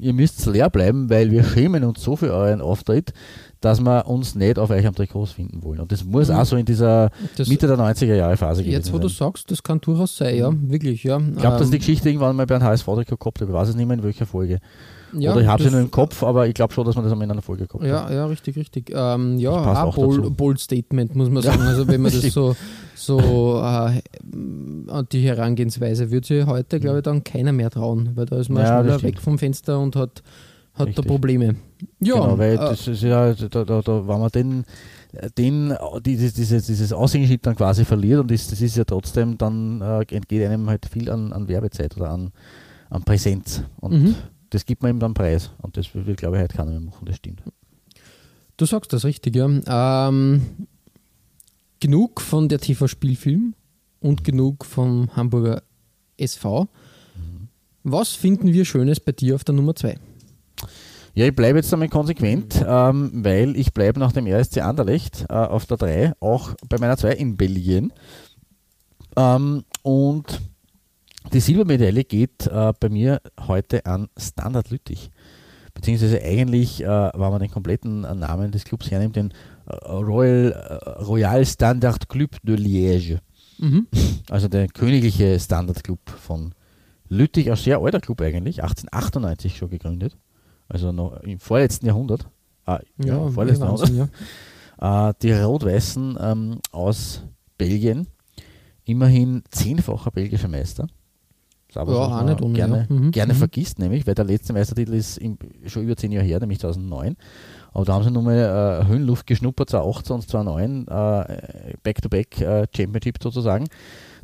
ihr müsst leer bleiben, weil wir schämen uns so für euren Auftritt, dass wir uns nicht auf euch am Trikots finden wollen. Und das muss Mhm. auch so in dieser Das- Mitte der 90er Jahre Phase Jetzt, wo gewesen du sein. sagst, das kann durchaus sein, ja, wirklich, ja. Ich glaube, dass Ähm, die Geschichte irgendwann mal bei einem HSV-Trikot gehabt habe. Ich weiß es nicht mehr in welcher Folge. Ja, Oder ich habe sie das- nur im Kopf, aber ich glaube schon, dass man das einmal in einer Folge gehabt Ja, ja, richtig, richtig. Ähm, ja, auch bold, bold Statement, muss man Ja, sagen. Also wenn man das so, so äh, an die Herangehensweise würde sich heute, glaube ich, dann keiner mehr trauen, weil da ist man Ja, schneller weg vom Fenster und hat, hat da. Probleme. Ja, genau, weil äh, das ist ja, da, da, da, wenn man den, den dieses, dieses, dieses Aushängeschild dann quasi verliert und das, das ist ja trotzdem, dann äh, entgeht einem halt viel an, an Werbezeit oder an, an Präsenz. Und Mhm. Das gibt man ihm dann preis. Und das will, glaube ich, heute keiner mehr machen, das stimmt. Du sagst das richtig, ja. Ähm, genug von der TV-Spielfilm und genug vom Hamburger SV. Was finden wir Schönes bei dir auf der Nummer 2? Ja, ich bleibe jetzt einmal konsequent, ähm, weil ich bleibe nach dem RSC Anderlecht äh, auf der 3, auch bei meiner 2 in Belgien. Ähm, und die Silbermedaille geht äh, bei mir heute an Standard Lüttich. Beziehungsweise eigentlich, äh, wenn man den kompletten äh, Namen des Clubs hernimmt, den äh, Royal, äh, Royal Standard Club de Liège. Mhm. Also der königliche Standardclub von Lüttich, ein sehr alter Club eigentlich, 1898 schon gegründet. Also noch im vorletzten Jahrhundert. Ah, ja, Ja, vorletzten Jahrhundert. Wahnsinn, ja. [LAUGHS] Äh, die Rot-Weißen ähm, aus Belgien, immerhin zehnfacher belgischer Meister. Das Ja, auch nicht ohne, gerne, ja. Mhm, gerne mhm. vergisst, nämlich, weil der letzte Meistertitel ist im, schon über zehn Jahre her, nämlich 2009. Aber da haben sie nochmal äh, Höhenluft geschnuppert, 2018 und 2009, äh, Back-to-Back äh, Championship sozusagen.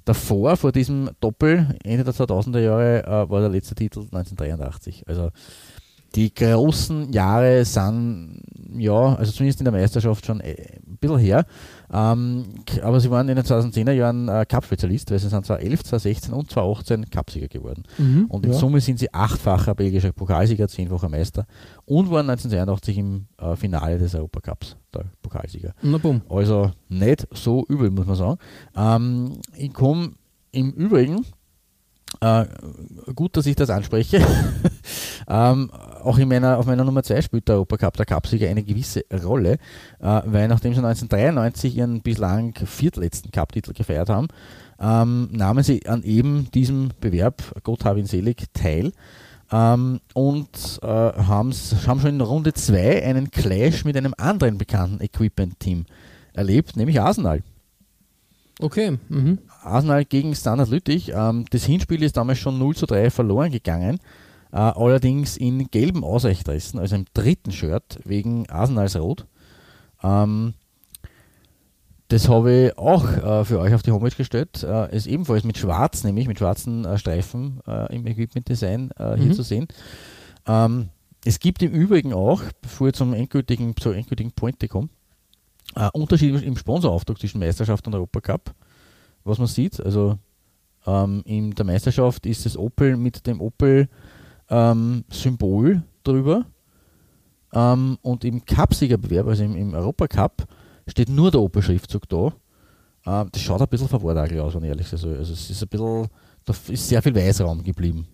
Davor, vor diesem Doppel, Ende der 2000er Jahre, äh, war der letzte Titel 1983. Also die großen Jahre sind, ja, also zumindest in der Meisterschaft schon äh, ein bisschen her. Ähm, aber sie waren in den 2010er Jahren äh, Cup-Spezialist, weil sie sind 2011, 2016 und 2018 Cupsieger geworden. Mhm, Und in ja. Summe sind sie achtfacher belgischer Pokalsieger, zehnfacher Meister und waren 1982 im äh, Finale des Europacups der Pokalsieger. Na bumm. Also nicht so übel, muss man sagen. Ähm, ich komme im Übrigen, äh, gut, dass ich das anspreche, [LAUGHS] ähm, auch in meiner, auf meiner Nummer 2 spielt der Europacup, der Cupsieger, eine gewisse Rolle, äh, weil nachdem sie 1993 ihren bislang viertletzten Cup-Titel gefeiert haben, ähm, nahmen sie an eben diesem Bewerb, Gott hab ihn selig, teil. Ähm, und äh, haben schon in Runde 2 einen Clash mit einem anderen bekannten Equipment-Team erlebt, nämlich Arsenal. Okay. Mhm. Arsenal gegen Standard Lüttich. Ähm, das Hinspiel ist damals schon 0 zu 3 verloren gegangen. Äh, allerdings in gelben Ausweichdressen, also im dritten Shirt wegen Arsenals Rot. Ähm, das habe ich auch äh, für euch auf die Homepage gestellt. Äh, ist ebenfalls mit schwarz, nämlich mit schwarzen äh, Streifen äh, im Equipment Design äh, hier Mhm. zu sehen. Ähm, es gibt im Übrigen auch, bevor ich zum endgültigen, zur endgültigen Pointe komme, Unterschiede im Sponsorauftrag zwischen Meisterschaft und Europacup, was man sieht. Also ähm, in der Meisterschaft ist das Opel mit dem Opel-Symbol drüber. Ähm, und im Cup-Siegerbewerb, also im, im Europacup, steht nur der Opel-Schriftzug da. Ähm, das schaut ein bisschen verwortagelt aus, wenn ich ehrlich soll. Also es ist ein bisschen, da ist sehr viel Weißraum geblieben.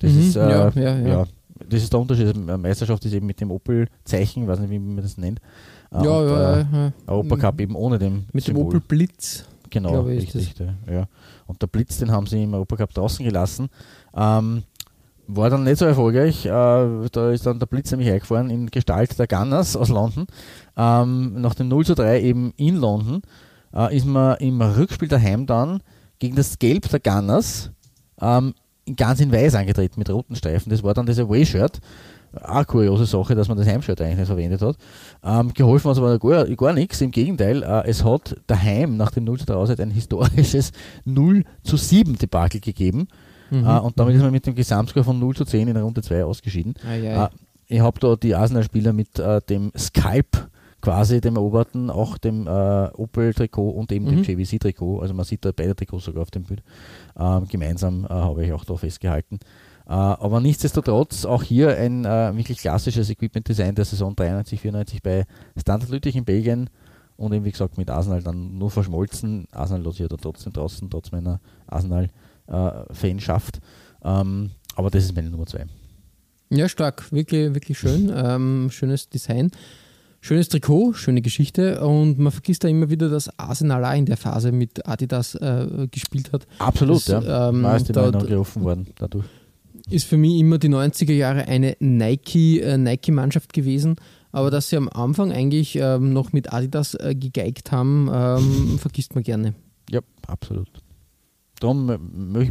Das Mhm, ist, äh, ja, ja, ja. das ist der Unterschied. Also, äh, Meisterschaft ist eben mit dem Opel-Zeichen, weiß nicht, wie man das nennt. Äh, Ja, und, ja, äh, ja, ja. Europacup eben ohne dem Mit dem Symbol. Opel Blitz. Genau, richtig. Ja. ja. Und der Blitz, den haben sie im Europacup draußen gelassen. Ähm, war dann nicht so erfolgreich. Äh, da ist dann der Blitz nämlich eingefahren in Gestalt der Gunners aus London. Ähm, nach dem 0 zu 3 eben in London äh, ist man im Rückspiel daheim dann gegen das Gelb der Gunners ähm, ganz in weiß angetreten mit roten Streifen. Das war dann das Away-Shirt. Eine kuriose Sache, dass man das Heimshirt eigentlich nicht verwendet hat. Ähm, geholfen hat es aber gar, gar nichts. Im Gegenteil, äh, es hat daheim nach dem 0 zu 3 Auszeit ein historisches 0 zu 7 Debakel gegeben. Mhm. Äh, und damit ist man mit dem Gesamtscore von 0 zu 10 in der Runde 2 ausgeschieden. Ei, ei. Äh, ich habe da die Arsenal-Spieler mit äh, dem Skype quasi, dem eroberten, auch dem äh, Opel-Trikot und eben dem Mhm. JVC-Trikot. Also man sieht da beide Trikots sogar auf dem Bild. Ähm, gemeinsam äh, habe ich auch da festgehalten. Äh, aber nichtsdestotrotz auch hier ein wirklich klassisches Equipment-Design der Saison 93, 94 bei Standard Lüttich in Belgien. und eben wie gesagt mit Arsenal dann nur verschmolzen. Arsenal ich ja trotzdem draußen, trotz meiner Arsenal-Fanschaft. Äh, ähm, aber das ist meine Nummer zwei. Ja, stark, wirklich, wirklich schön. [LAUGHS] Ähm, schönes Design. Schönes Trikot, schöne Geschichte und man vergisst da immer wieder, dass Arsenal auch in der Phase mit Adidas äh, gespielt hat. Absolut, das, ja. Ähm, da ist die da, gerufen worden dadurch. Ist für mich immer die 90er Jahre eine Nike, äh, Nike-Mannschaft gewesen, aber dass sie am Anfang eigentlich ähm, noch mit Adidas äh, gegeigt haben, ähm, vergisst man gerne. Ja, absolut. Darum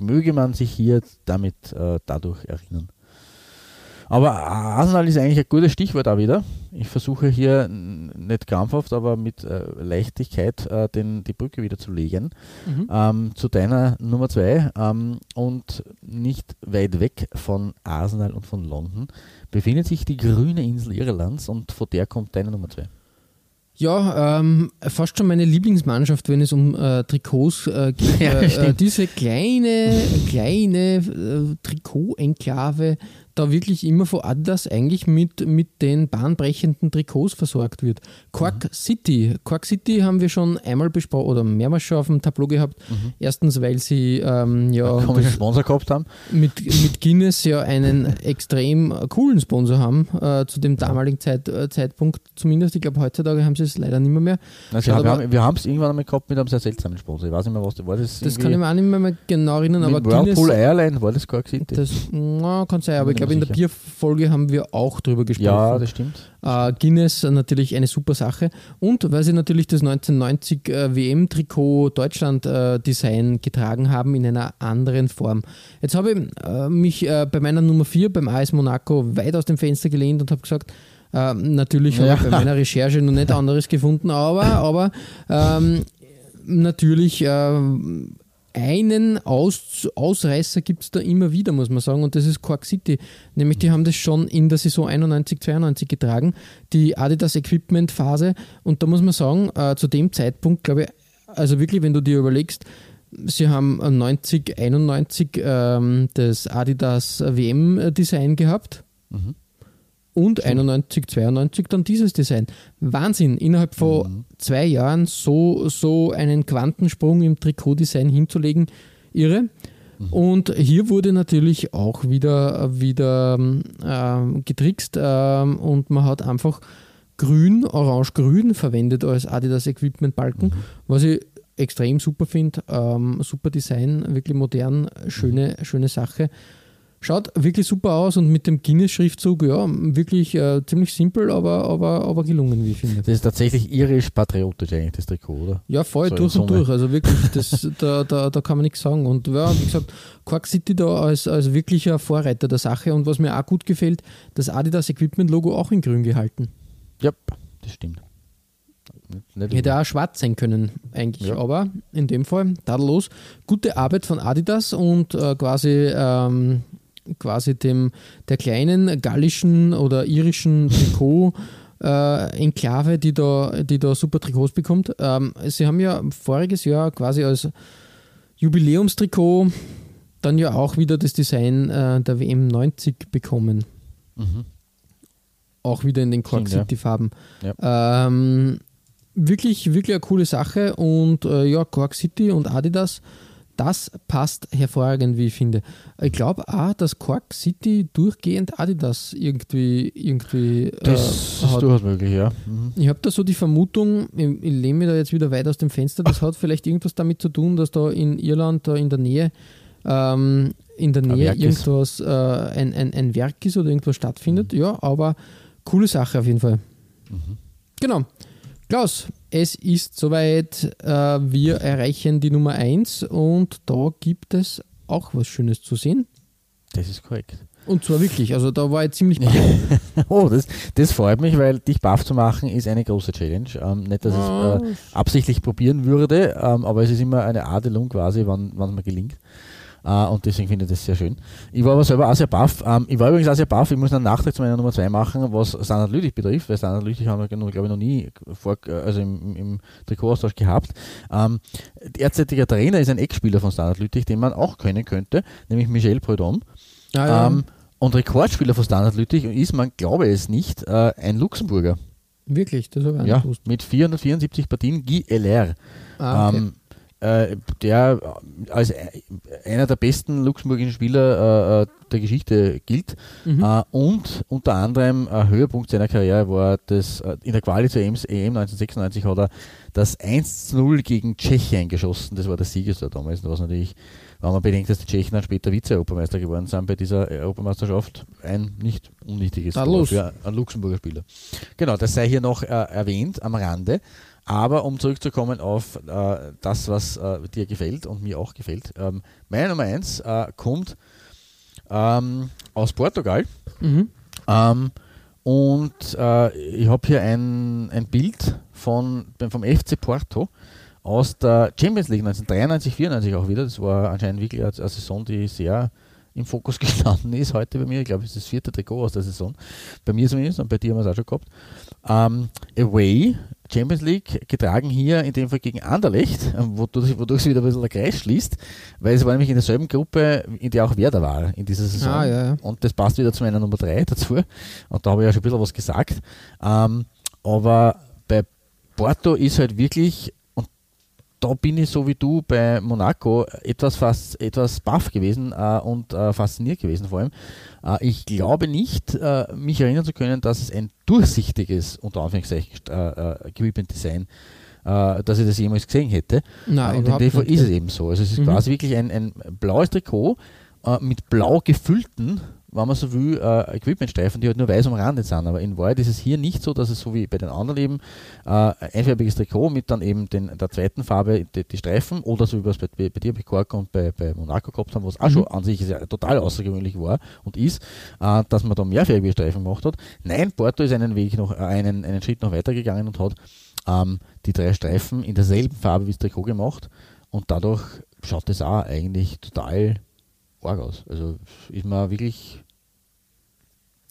möge man sich hier damit äh, dadurch erinnern. Aber Arsenal ist eigentlich ein gutes Stichwort auch wieder. Ich versuche hier nicht krampfhaft, aber mit äh, Leichtigkeit äh, den, die Brücke wieder zu legen mhm. ähm, zu deiner Nummer zwei. Ähm, und nicht weit weg von Arsenal und von London befindet sich die grüne Insel Irlands und von der kommt deine Nummer zwei. Ja, ähm, fast schon meine Lieblingsmannschaft, wenn es um äh, Trikots äh, geht. [LAUGHS] Ja, äh, diese kleine, kleine äh, Trikot-Enklave da wirklich immer von Adidas eigentlich mit, mit den bahnbrechenden Trikots versorgt wird. Quark mhm. City. Quark City haben wir schon einmal besprochen oder mehrmals schon auf dem Tableau gehabt. Mhm. Erstens, weil sie ähm, ja einen Sponsor gehabt haben. Mit, mit Guinness ja einen [LAUGHS] extrem coolen Sponsor haben, äh, zu dem damaligen Zeit, äh, Zeitpunkt zumindest. Ich glaube, heutzutage haben sie es leider nicht mehr. mehr. Also haben, aber, wir haben es irgendwann einmal gehabt mit einem sehr seltsamen Sponsor. Ich weiß nicht mehr, was das war. Das, das kann ich mir auch nicht mehr genau erinnern. aber Whirlpool Guinness, Airline war das Quark City. Das na, kann sein, aber ich glaube, in der Bierfolge haben wir auch drüber gesprochen. Ja, das stimmt. Äh, Guinness natürlich eine super Sache. Und weil sie natürlich das 1990 äh, WM-Trikot Deutschland-Design äh, getragen haben in einer anderen Form. Jetzt habe ich äh, mich äh, bei meiner Nummer 4 beim AS Monaco weit aus dem Fenster gelehnt und habe gesagt, äh, natürlich habe ja. ich bei meiner Recherche noch nicht anderes gefunden, aber, aber ähm, natürlich einen Aus Ausreißer gibt es da immer wieder, muss man sagen, und das ist Cork City. Nämlich die haben das schon in der Saison 91, 92 getragen, die Adidas Equipment Phase. Und da muss man sagen, äh, zu dem Zeitpunkt, glaube ich, also wirklich, wenn du dir überlegst, sie haben 90, 91 ähm, das Adidas WM-Design gehabt. Mhm und 91, 92 dann dieses Design. Wahnsinn, innerhalb von mhm. zwei Jahren so, so einen Quantensprung im Trikotdesign hinzulegen, irre. Mhm. Und hier wurde natürlich auch wieder, wieder äh, getrickst äh, und man hat einfach grün, orange-grün verwendet als Adidas Equipment Balken, mhm. was ich extrem super finde. Ähm, super Design, wirklich modern, schöne, schöne Sache. Schaut wirklich super aus und mit dem Guinness-Schriftzug, ja, wirklich äh, ziemlich simpel, aber, aber, aber gelungen, wie ich finde. Das ist tatsächlich irisch-patriotisch eigentlich, das Trikot, oder? Ja, voll, so durch und durch. Also wirklich, das, [LAUGHS] da, da, da kann man nichts sagen. Und ja, wie gesagt, Quark City da als, als wirklicher Vorreiter der Sache. Und was mir auch gut gefällt, das Adidas Equipment-Logo auch in grün gehalten. Ja, das stimmt. Nicht Hätte auch schwarz sein können, eigentlich. Ja. Aber in dem Fall, tadellos. Gute Arbeit von Adidas und äh, quasi ähm, quasi dem, der kleinen gallischen oder irischen Trikot. Äh, Enklave, die da, die da super Trikots bekommt. Ähm, sie haben ja voriges Jahr quasi als Jubiläumstrikot dann ja auch wieder das Design äh, der WM 90 bekommen. Mhm. Auch wieder in den Cork City Farben. Ja. Ähm, wirklich, wirklich eine coole Sache und äh, ja, Cork City und Adidas das passt hervorragend, wie ich finde. Ich glaube auch, dass Cork City durchgehend Adidas irgendwie. irgendwie das äh, ist durchaus möglich, ja. Mhm. Ich habe da so die Vermutung, ich, ich lehne mich da jetzt wieder weit aus dem Fenster, das hat vielleicht irgendwas damit zu tun, dass da in Irland, da in der Nähe, ähm, in der Nähe irgendwas, äh, ein, ein, ein Werk ist oder irgendwas stattfindet. Mhm. Ja, aber coole Sache auf jeden Fall. Mhm. Genau. Klaus, es ist soweit. Äh, wir erreichen die Nummer 1 und da gibt es auch was Schönes zu sehen. Das ist korrekt. Und zwar wirklich, also da war ich ziemlich baff. [LAUGHS] oh, das, das freut mich, weil dich baff zu machen ist eine große Challenge. Ähm, nicht, dass ich es äh, absichtlich probieren würde, ähm, aber es ist immer eine Adelung quasi, wann es mir gelingt. Uh, und deswegen finde ich das sehr schön. Ich war aber selber auch sehr baff. Ähm, ich war übrigens auch sehr baff. Ich muss einen Nachtrag zu meiner Nummer 2 machen, was Standard Lüttich betrifft, weil Standard Lüttich haben wir, glaube ich, noch nie vor, also im, im Trikotaustausch gehabt. Ähm, derzeitiger Trainer ist ein Ex-Spieler von Standard Lüttich, den man auch kennen könnte, nämlich Michel Prudhomme. Ah, ja. um, und Rekordspieler von Standard Lüttich ist, man glaube es nicht, uh, ein Luxemburger. Wirklich, das habe ich Ja, gewusst. mit 474 Partien, Guy LR. Ah, okay. ähm, äh, der als e- einer der besten luxemburgischen Spieler äh, äh, der Geschichte gilt. Mhm. Äh, und unter anderem ein Höhepunkt seiner Karriere war das äh, in der Quali zur EM, EM 1996 hat er das 1-0 gegen Tschechien geschossen. Das war der Siegestor damals, was natürlich, wenn man bedenkt, dass die Tschechen dann später Vize-Europameister geworden sind bei dieser Europameisterschaft, ein nicht unwichtiges Tor für einen Luxemburger Spieler. Genau, das sei hier noch äh, erwähnt am Rande. Aber um zurückzukommen auf äh, das, was äh, dir gefällt und mir auch gefällt, ähm, meine Nummer 1 äh, kommt ähm, aus Portugal. Mhm. Ähm, und äh, ich habe hier ein, ein Bild von, vom FC Porto aus der Champions League 1993, 94 auch wieder. Das war anscheinend wirklich eine, eine Saison, die sehr im Fokus [LAUGHS] gestanden ist heute bei mir. Ich glaube, es ist das vierte Trikot aus der Saison. Bei mir zumindest und bei dir haben wir es auch schon gehabt. Ähm, Away, Champions League, getragen hier in dem Fall gegen Anderlecht, wodurch, wodurch sich wieder ein bisschen der Kreis schließt, weil es war nämlich in derselben Gruppe, in der auch Werder war in dieser Saison. Ah, ja, ja. Und das passt wieder zu meiner Nummer 3 dazu. Und da habe ich ja schon ein bisschen was gesagt. Ähm, aber bei Porto ist halt wirklich, da bin ich so wie du bei Monaco etwas fast etwas baff gewesen äh, und äh, fasziniert gewesen vor allem. Äh, ich glaube nicht, äh, mich erinnern zu können, dass es ein durchsichtiges, unter Anführungszeichen, äh, äh, Equipment Design äh, dass ich das jemals gesehen hätte. Nein, und in dem Fall ist es eben so. Also es ist Mhm. quasi wirklich ein, ein blaues Trikot mit blau gefüllten, wenn man so will, äh, Equipmentstreifen, die halt nur weiß umrandet sind. Aber in Wahrheit ist es hier nicht so, dass es so wie bei den anderen eben äh, ein einfarbiges Trikot mit dann eben den, der zweiten Farbe die, die Streifen oder so wie wir es bei, bei, bei dir bei Cork und bei, bei Monaco gehabt haben, was auch schon an sich sehr, total außergewöhnlich war und ist, äh, dass man da mehrfarbige Streifen gemacht hat. Nein, Porto ist einen Weg noch, äh, einen, einen Schritt noch weiter gegangen und hat ähm, die drei Streifen in derselben Farbe wie das Trikot gemacht und dadurch schaut es auch eigentlich total arg aus. Also ist man wirklich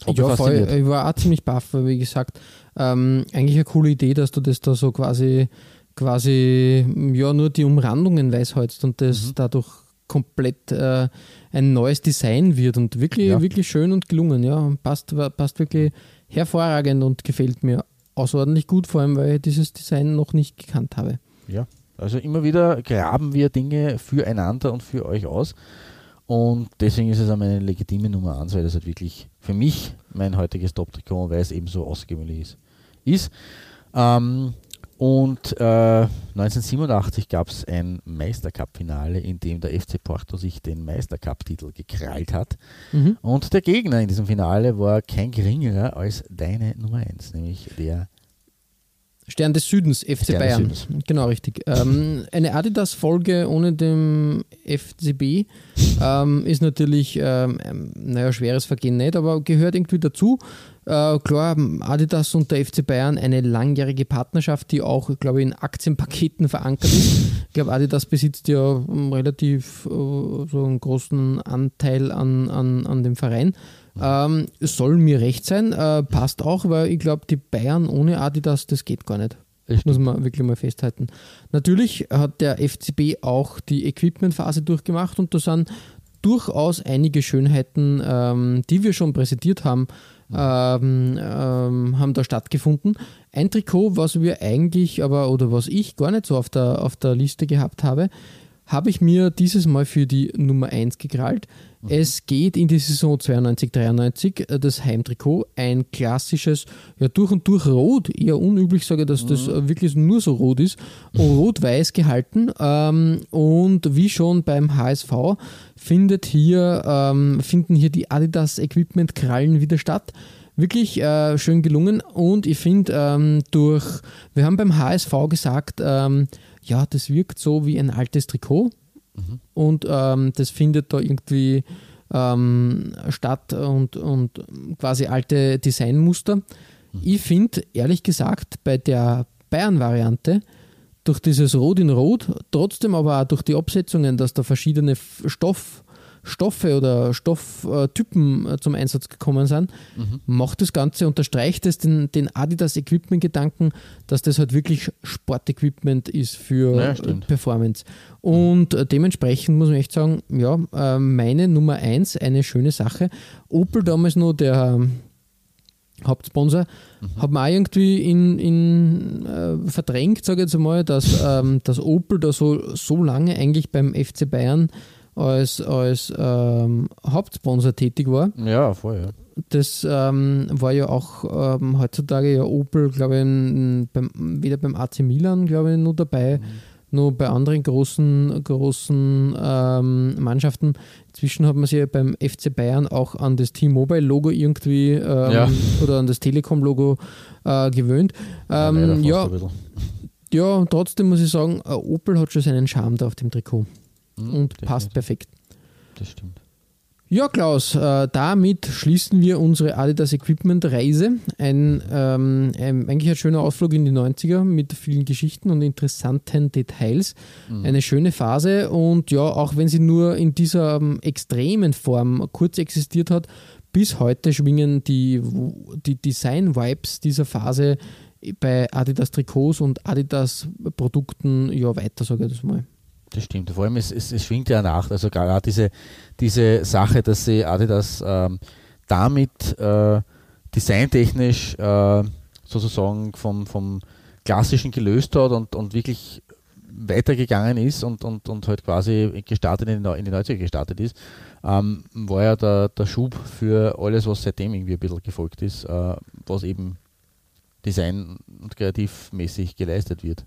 Ja, voll. Ich war auch ziemlich baff, weil wie gesagt, ähm, eigentlich eine coole Idee, dass du das da so quasi, quasi, ja, nur die Umrandungen weiß hältst und das Mhm. dadurch komplett äh, ein neues Design wird und wirklich, Ja. wirklich schön und gelungen, ja. Passt, passt wirklich hervorragend und gefällt mir außerordentlich gut, vor allem, weil ich dieses Design noch nicht gekannt habe. Ja, also immer wieder graben wir Dinge füreinander und für euch aus. Und deswegen ist es auch meine legitime Nummer 1, weil das halt wirklich für mich mein heutiges Top-Trikot, weil es eben so außergewöhnlich ist. ist. Ähm, und äh, 1987 gab es ein Meistercup-Finale, in dem der FC Porto sich den Meistercup-Titel gekrallt hat. Mhm. Und der Gegner in diesem Finale war kein geringerer als deine Nummer 1, nämlich der Stern des Südens, FC Stern des Bayern. Südens. Genau, richtig. Ähm, eine Adidas-Folge ohne dem FCB ähm, ist natürlich, ähm, ähm, naja, schweres Vergehen nicht, aber gehört irgendwie dazu. Äh, klar, Adidas und der FC Bayern eine langjährige Partnerschaft, die auch, glaube ich, in Aktienpaketen verankert ist. Ich glaube, Adidas besitzt ja ähm, relativ äh, so einen großen Anteil an, an, an dem Verein. Ähm, soll mir recht sein, äh, passt auch, weil ich glaube, die Bayern ohne Adidas, das geht gar nicht. Das Muss man wirklich mal festhalten. Natürlich hat der FCB auch die Equipmentphase durchgemacht und da sind durchaus einige Schönheiten, ähm, die wir schon präsentiert haben, ähm, ähm, haben da stattgefunden. Ein Trikot, was wir eigentlich, aber oder was ich gar nicht so auf der, auf der Liste gehabt habe, habe ich mir dieses Mal für die Nummer 1 gekrallt. Es geht in die Saison 92-93, äh, das Heimtrikot, ein klassisches, ja durch und durch rot, eher unüblich sage ich, dass das äh, wirklich nur so rot ist, [LAUGHS] rot-weiß gehalten. Ähm, und wie schon beim HSV findet hier, ähm, finden hier die Adidas Equipment Krallen wieder statt. Wirklich äh, schön gelungen. Und ich finde ähm, durch, wir haben beim HSV gesagt, ähm, ja, das wirkt so wie ein altes Trikot und ähm, das findet da irgendwie ähm, statt und, und quasi alte Designmuster. Ich finde, ehrlich gesagt, bei der Bayern-Variante, durch dieses Rot in Rot, trotzdem aber auch durch die Absetzungen, dass da verschiedene Stoff, Stoffe oder Stofftypen äh, zum Einsatz gekommen sind, macht das Ganze, unterstreicht es den, den Adidas Equipment-Gedanken, dass das halt wirklich Sportequipment ist für Ja. Performance. Und äh, dementsprechend muss man echt sagen, ja, äh, meine Nummer eins, eine schöne Sache. Opel damals noch der, Hauptsponsor, mhm. hat man auch irgendwie in, in äh, verdrängt, sage ich jetzt einmal, dass, ähm, dass Opel da so, so lange eigentlich beim FC Bayern als, als ähm, Hauptsponsor tätig war. Ja, voll, ja. Das ähm, war ja auch ähm, heutzutage ja Opel, glaube ich, beim, wieder beim AC Milan, glaube ich, nur dabei. Mhm nur bei anderen großen, großen ähm, Mannschaften. Inzwischen hat man sich ja beim FC Bayern auch an das T-Mobile-Logo irgendwie ähm, ja. oder an das Telekom-Logo äh, gewöhnt. Ähm, ja, ja, trotzdem muss ich sagen, äh, Opel hat schon seinen Charme da auf dem Trikot mhm, und passt perfekt. Das stimmt. Ja, Klaus, äh, damit schließen wir unsere Adidas Equipment Reise. Ein, ähm, ein, eigentlich ein schöner Ausflug in die 90er mit vielen Geschichten und interessanten Details. Mhm. Eine schöne Phase und ja, auch wenn sie nur in dieser ähm, extremen Form kurz existiert hat, bis heute schwingen die, die Design-Vibes dieser Phase bei Adidas Trikots und Adidas Produkten ja weiter, sage ich das mal. Das stimmt. Vor allem, es, es, es schwingt ja nach. Also gerade diese, diese Sache, dass sie Adidas ähm, damit äh, designtechnisch äh, sozusagen vom, vom Klassischen gelöst hat und, und wirklich weitergegangen ist und, und, und halt quasi gestartet in die, in die 90er gestartet ist, ähm, war ja der, der Schub für alles, was seitdem irgendwie ein bisschen gefolgt ist, äh, was eben design- und kreativmäßig geleistet wird.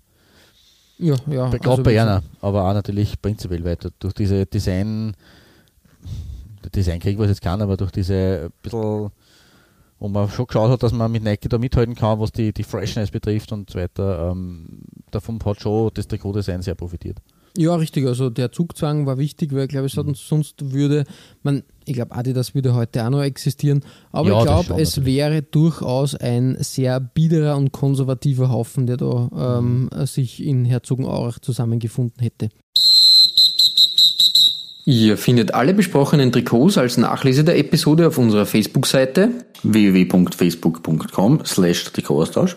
Ja, ja. Gerade also bei einer, aber auch natürlich prinzipiell weiter. Durch diese Design, Designkrieg, was jetzt kann, aber durch diese bisschen, wo man schon geschaut hat, dass man mit Nike da mithalten kann, was die, die Freshness betrifft und so weiter, ähm, davon hat schon das Trikotdesign sehr profitiert. Ja, richtig. Also der Zugzwang war wichtig, weil ich glaube, mhm. sonst würde man, ich glaube, Adidas würde heute auch noch existieren, aber ja, ich glaube, es natürlich. wäre durchaus ein sehr biederer und konservativer Haufen, der da ähm, mhm. sich in Herzogenaurach zusammengefunden hätte. Ihr findet alle besprochenen Trikots als Nachlese der Episode auf unserer Facebook-Seite www.facebook.com slash Trikotaustausch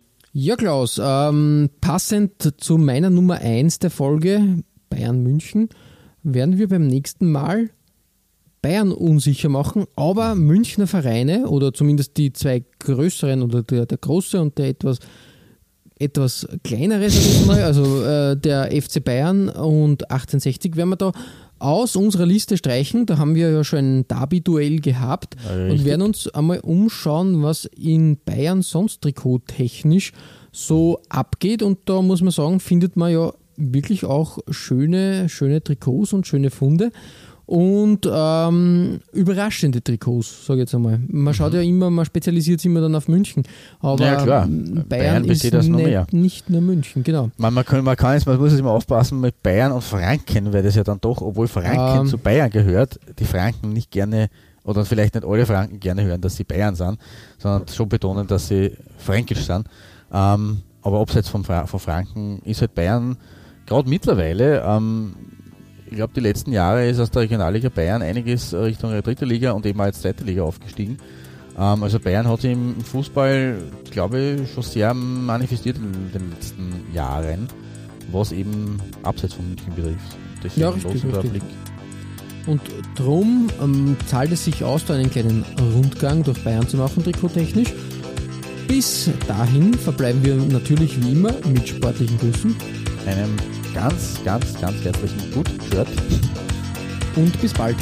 Ja, Klaus, ähm, passend zu meiner Nummer 1 der Folge, Bayern München, werden wir beim nächsten Mal Bayern unsicher machen, aber Münchner Vereine oder zumindest die zwei größeren oder der, der große und der etwas etwas kleinere, also äh, der FC Bayern und 1860 werden wir da aus unserer Liste streichen. Da haben wir ja schon ein Derby-Duell gehabt ja, und werden uns einmal umschauen, was in Bayern sonst trikottechnisch so abgeht. Und da muss man sagen, findet man ja wirklich auch schöne, schöne Trikots und schöne Funde und ähm, überraschende Trikots, sage ich jetzt einmal. Man schaut mhm. ja immer, man spezialisiert sich immer dann auf München, aber ja, klar. Bayern, Bayern ist das nicht, mehr. nicht nur München, genau. Man, man, kann, man, kann jetzt, man muss jetzt immer aufpassen mit Bayern und Franken, weil das ja dann doch, obwohl Franken ähm, zu Bayern gehört, die Franken nicht gerne oder vielleicht nicht alle Franken gerne hören, dass sie Bayern sind, sondern schon betonen, dass sie fränkisch sind. Ähm, aber abseits von, von Franken ist halt Bayern gerade mittlerweile ähm, ich glaube, die letzten Jahre ist aus der Regionalliga Bayern einiges Richtung dritte Liga und eben auch jetzt zweite Liga aufgestiegen. Ähm, also Bayern hat sich im Fußball, glaube ich, schon sehr manifestiert in den letzten Jahren, was eben abseits von München betrifft. Deswegen ja, richtig, richtig. Blick. Und darum ähm, zahlt es sich aus, da einen kleinen Rundgang durch Bayern zu machen, trikottechnisch. Bis dahin verbleiben wir natürlich wie immer mit sportlichen Grüßen. Einem ganz, ganz, ganz herzlichen Gut. Shirt. Und bis bald.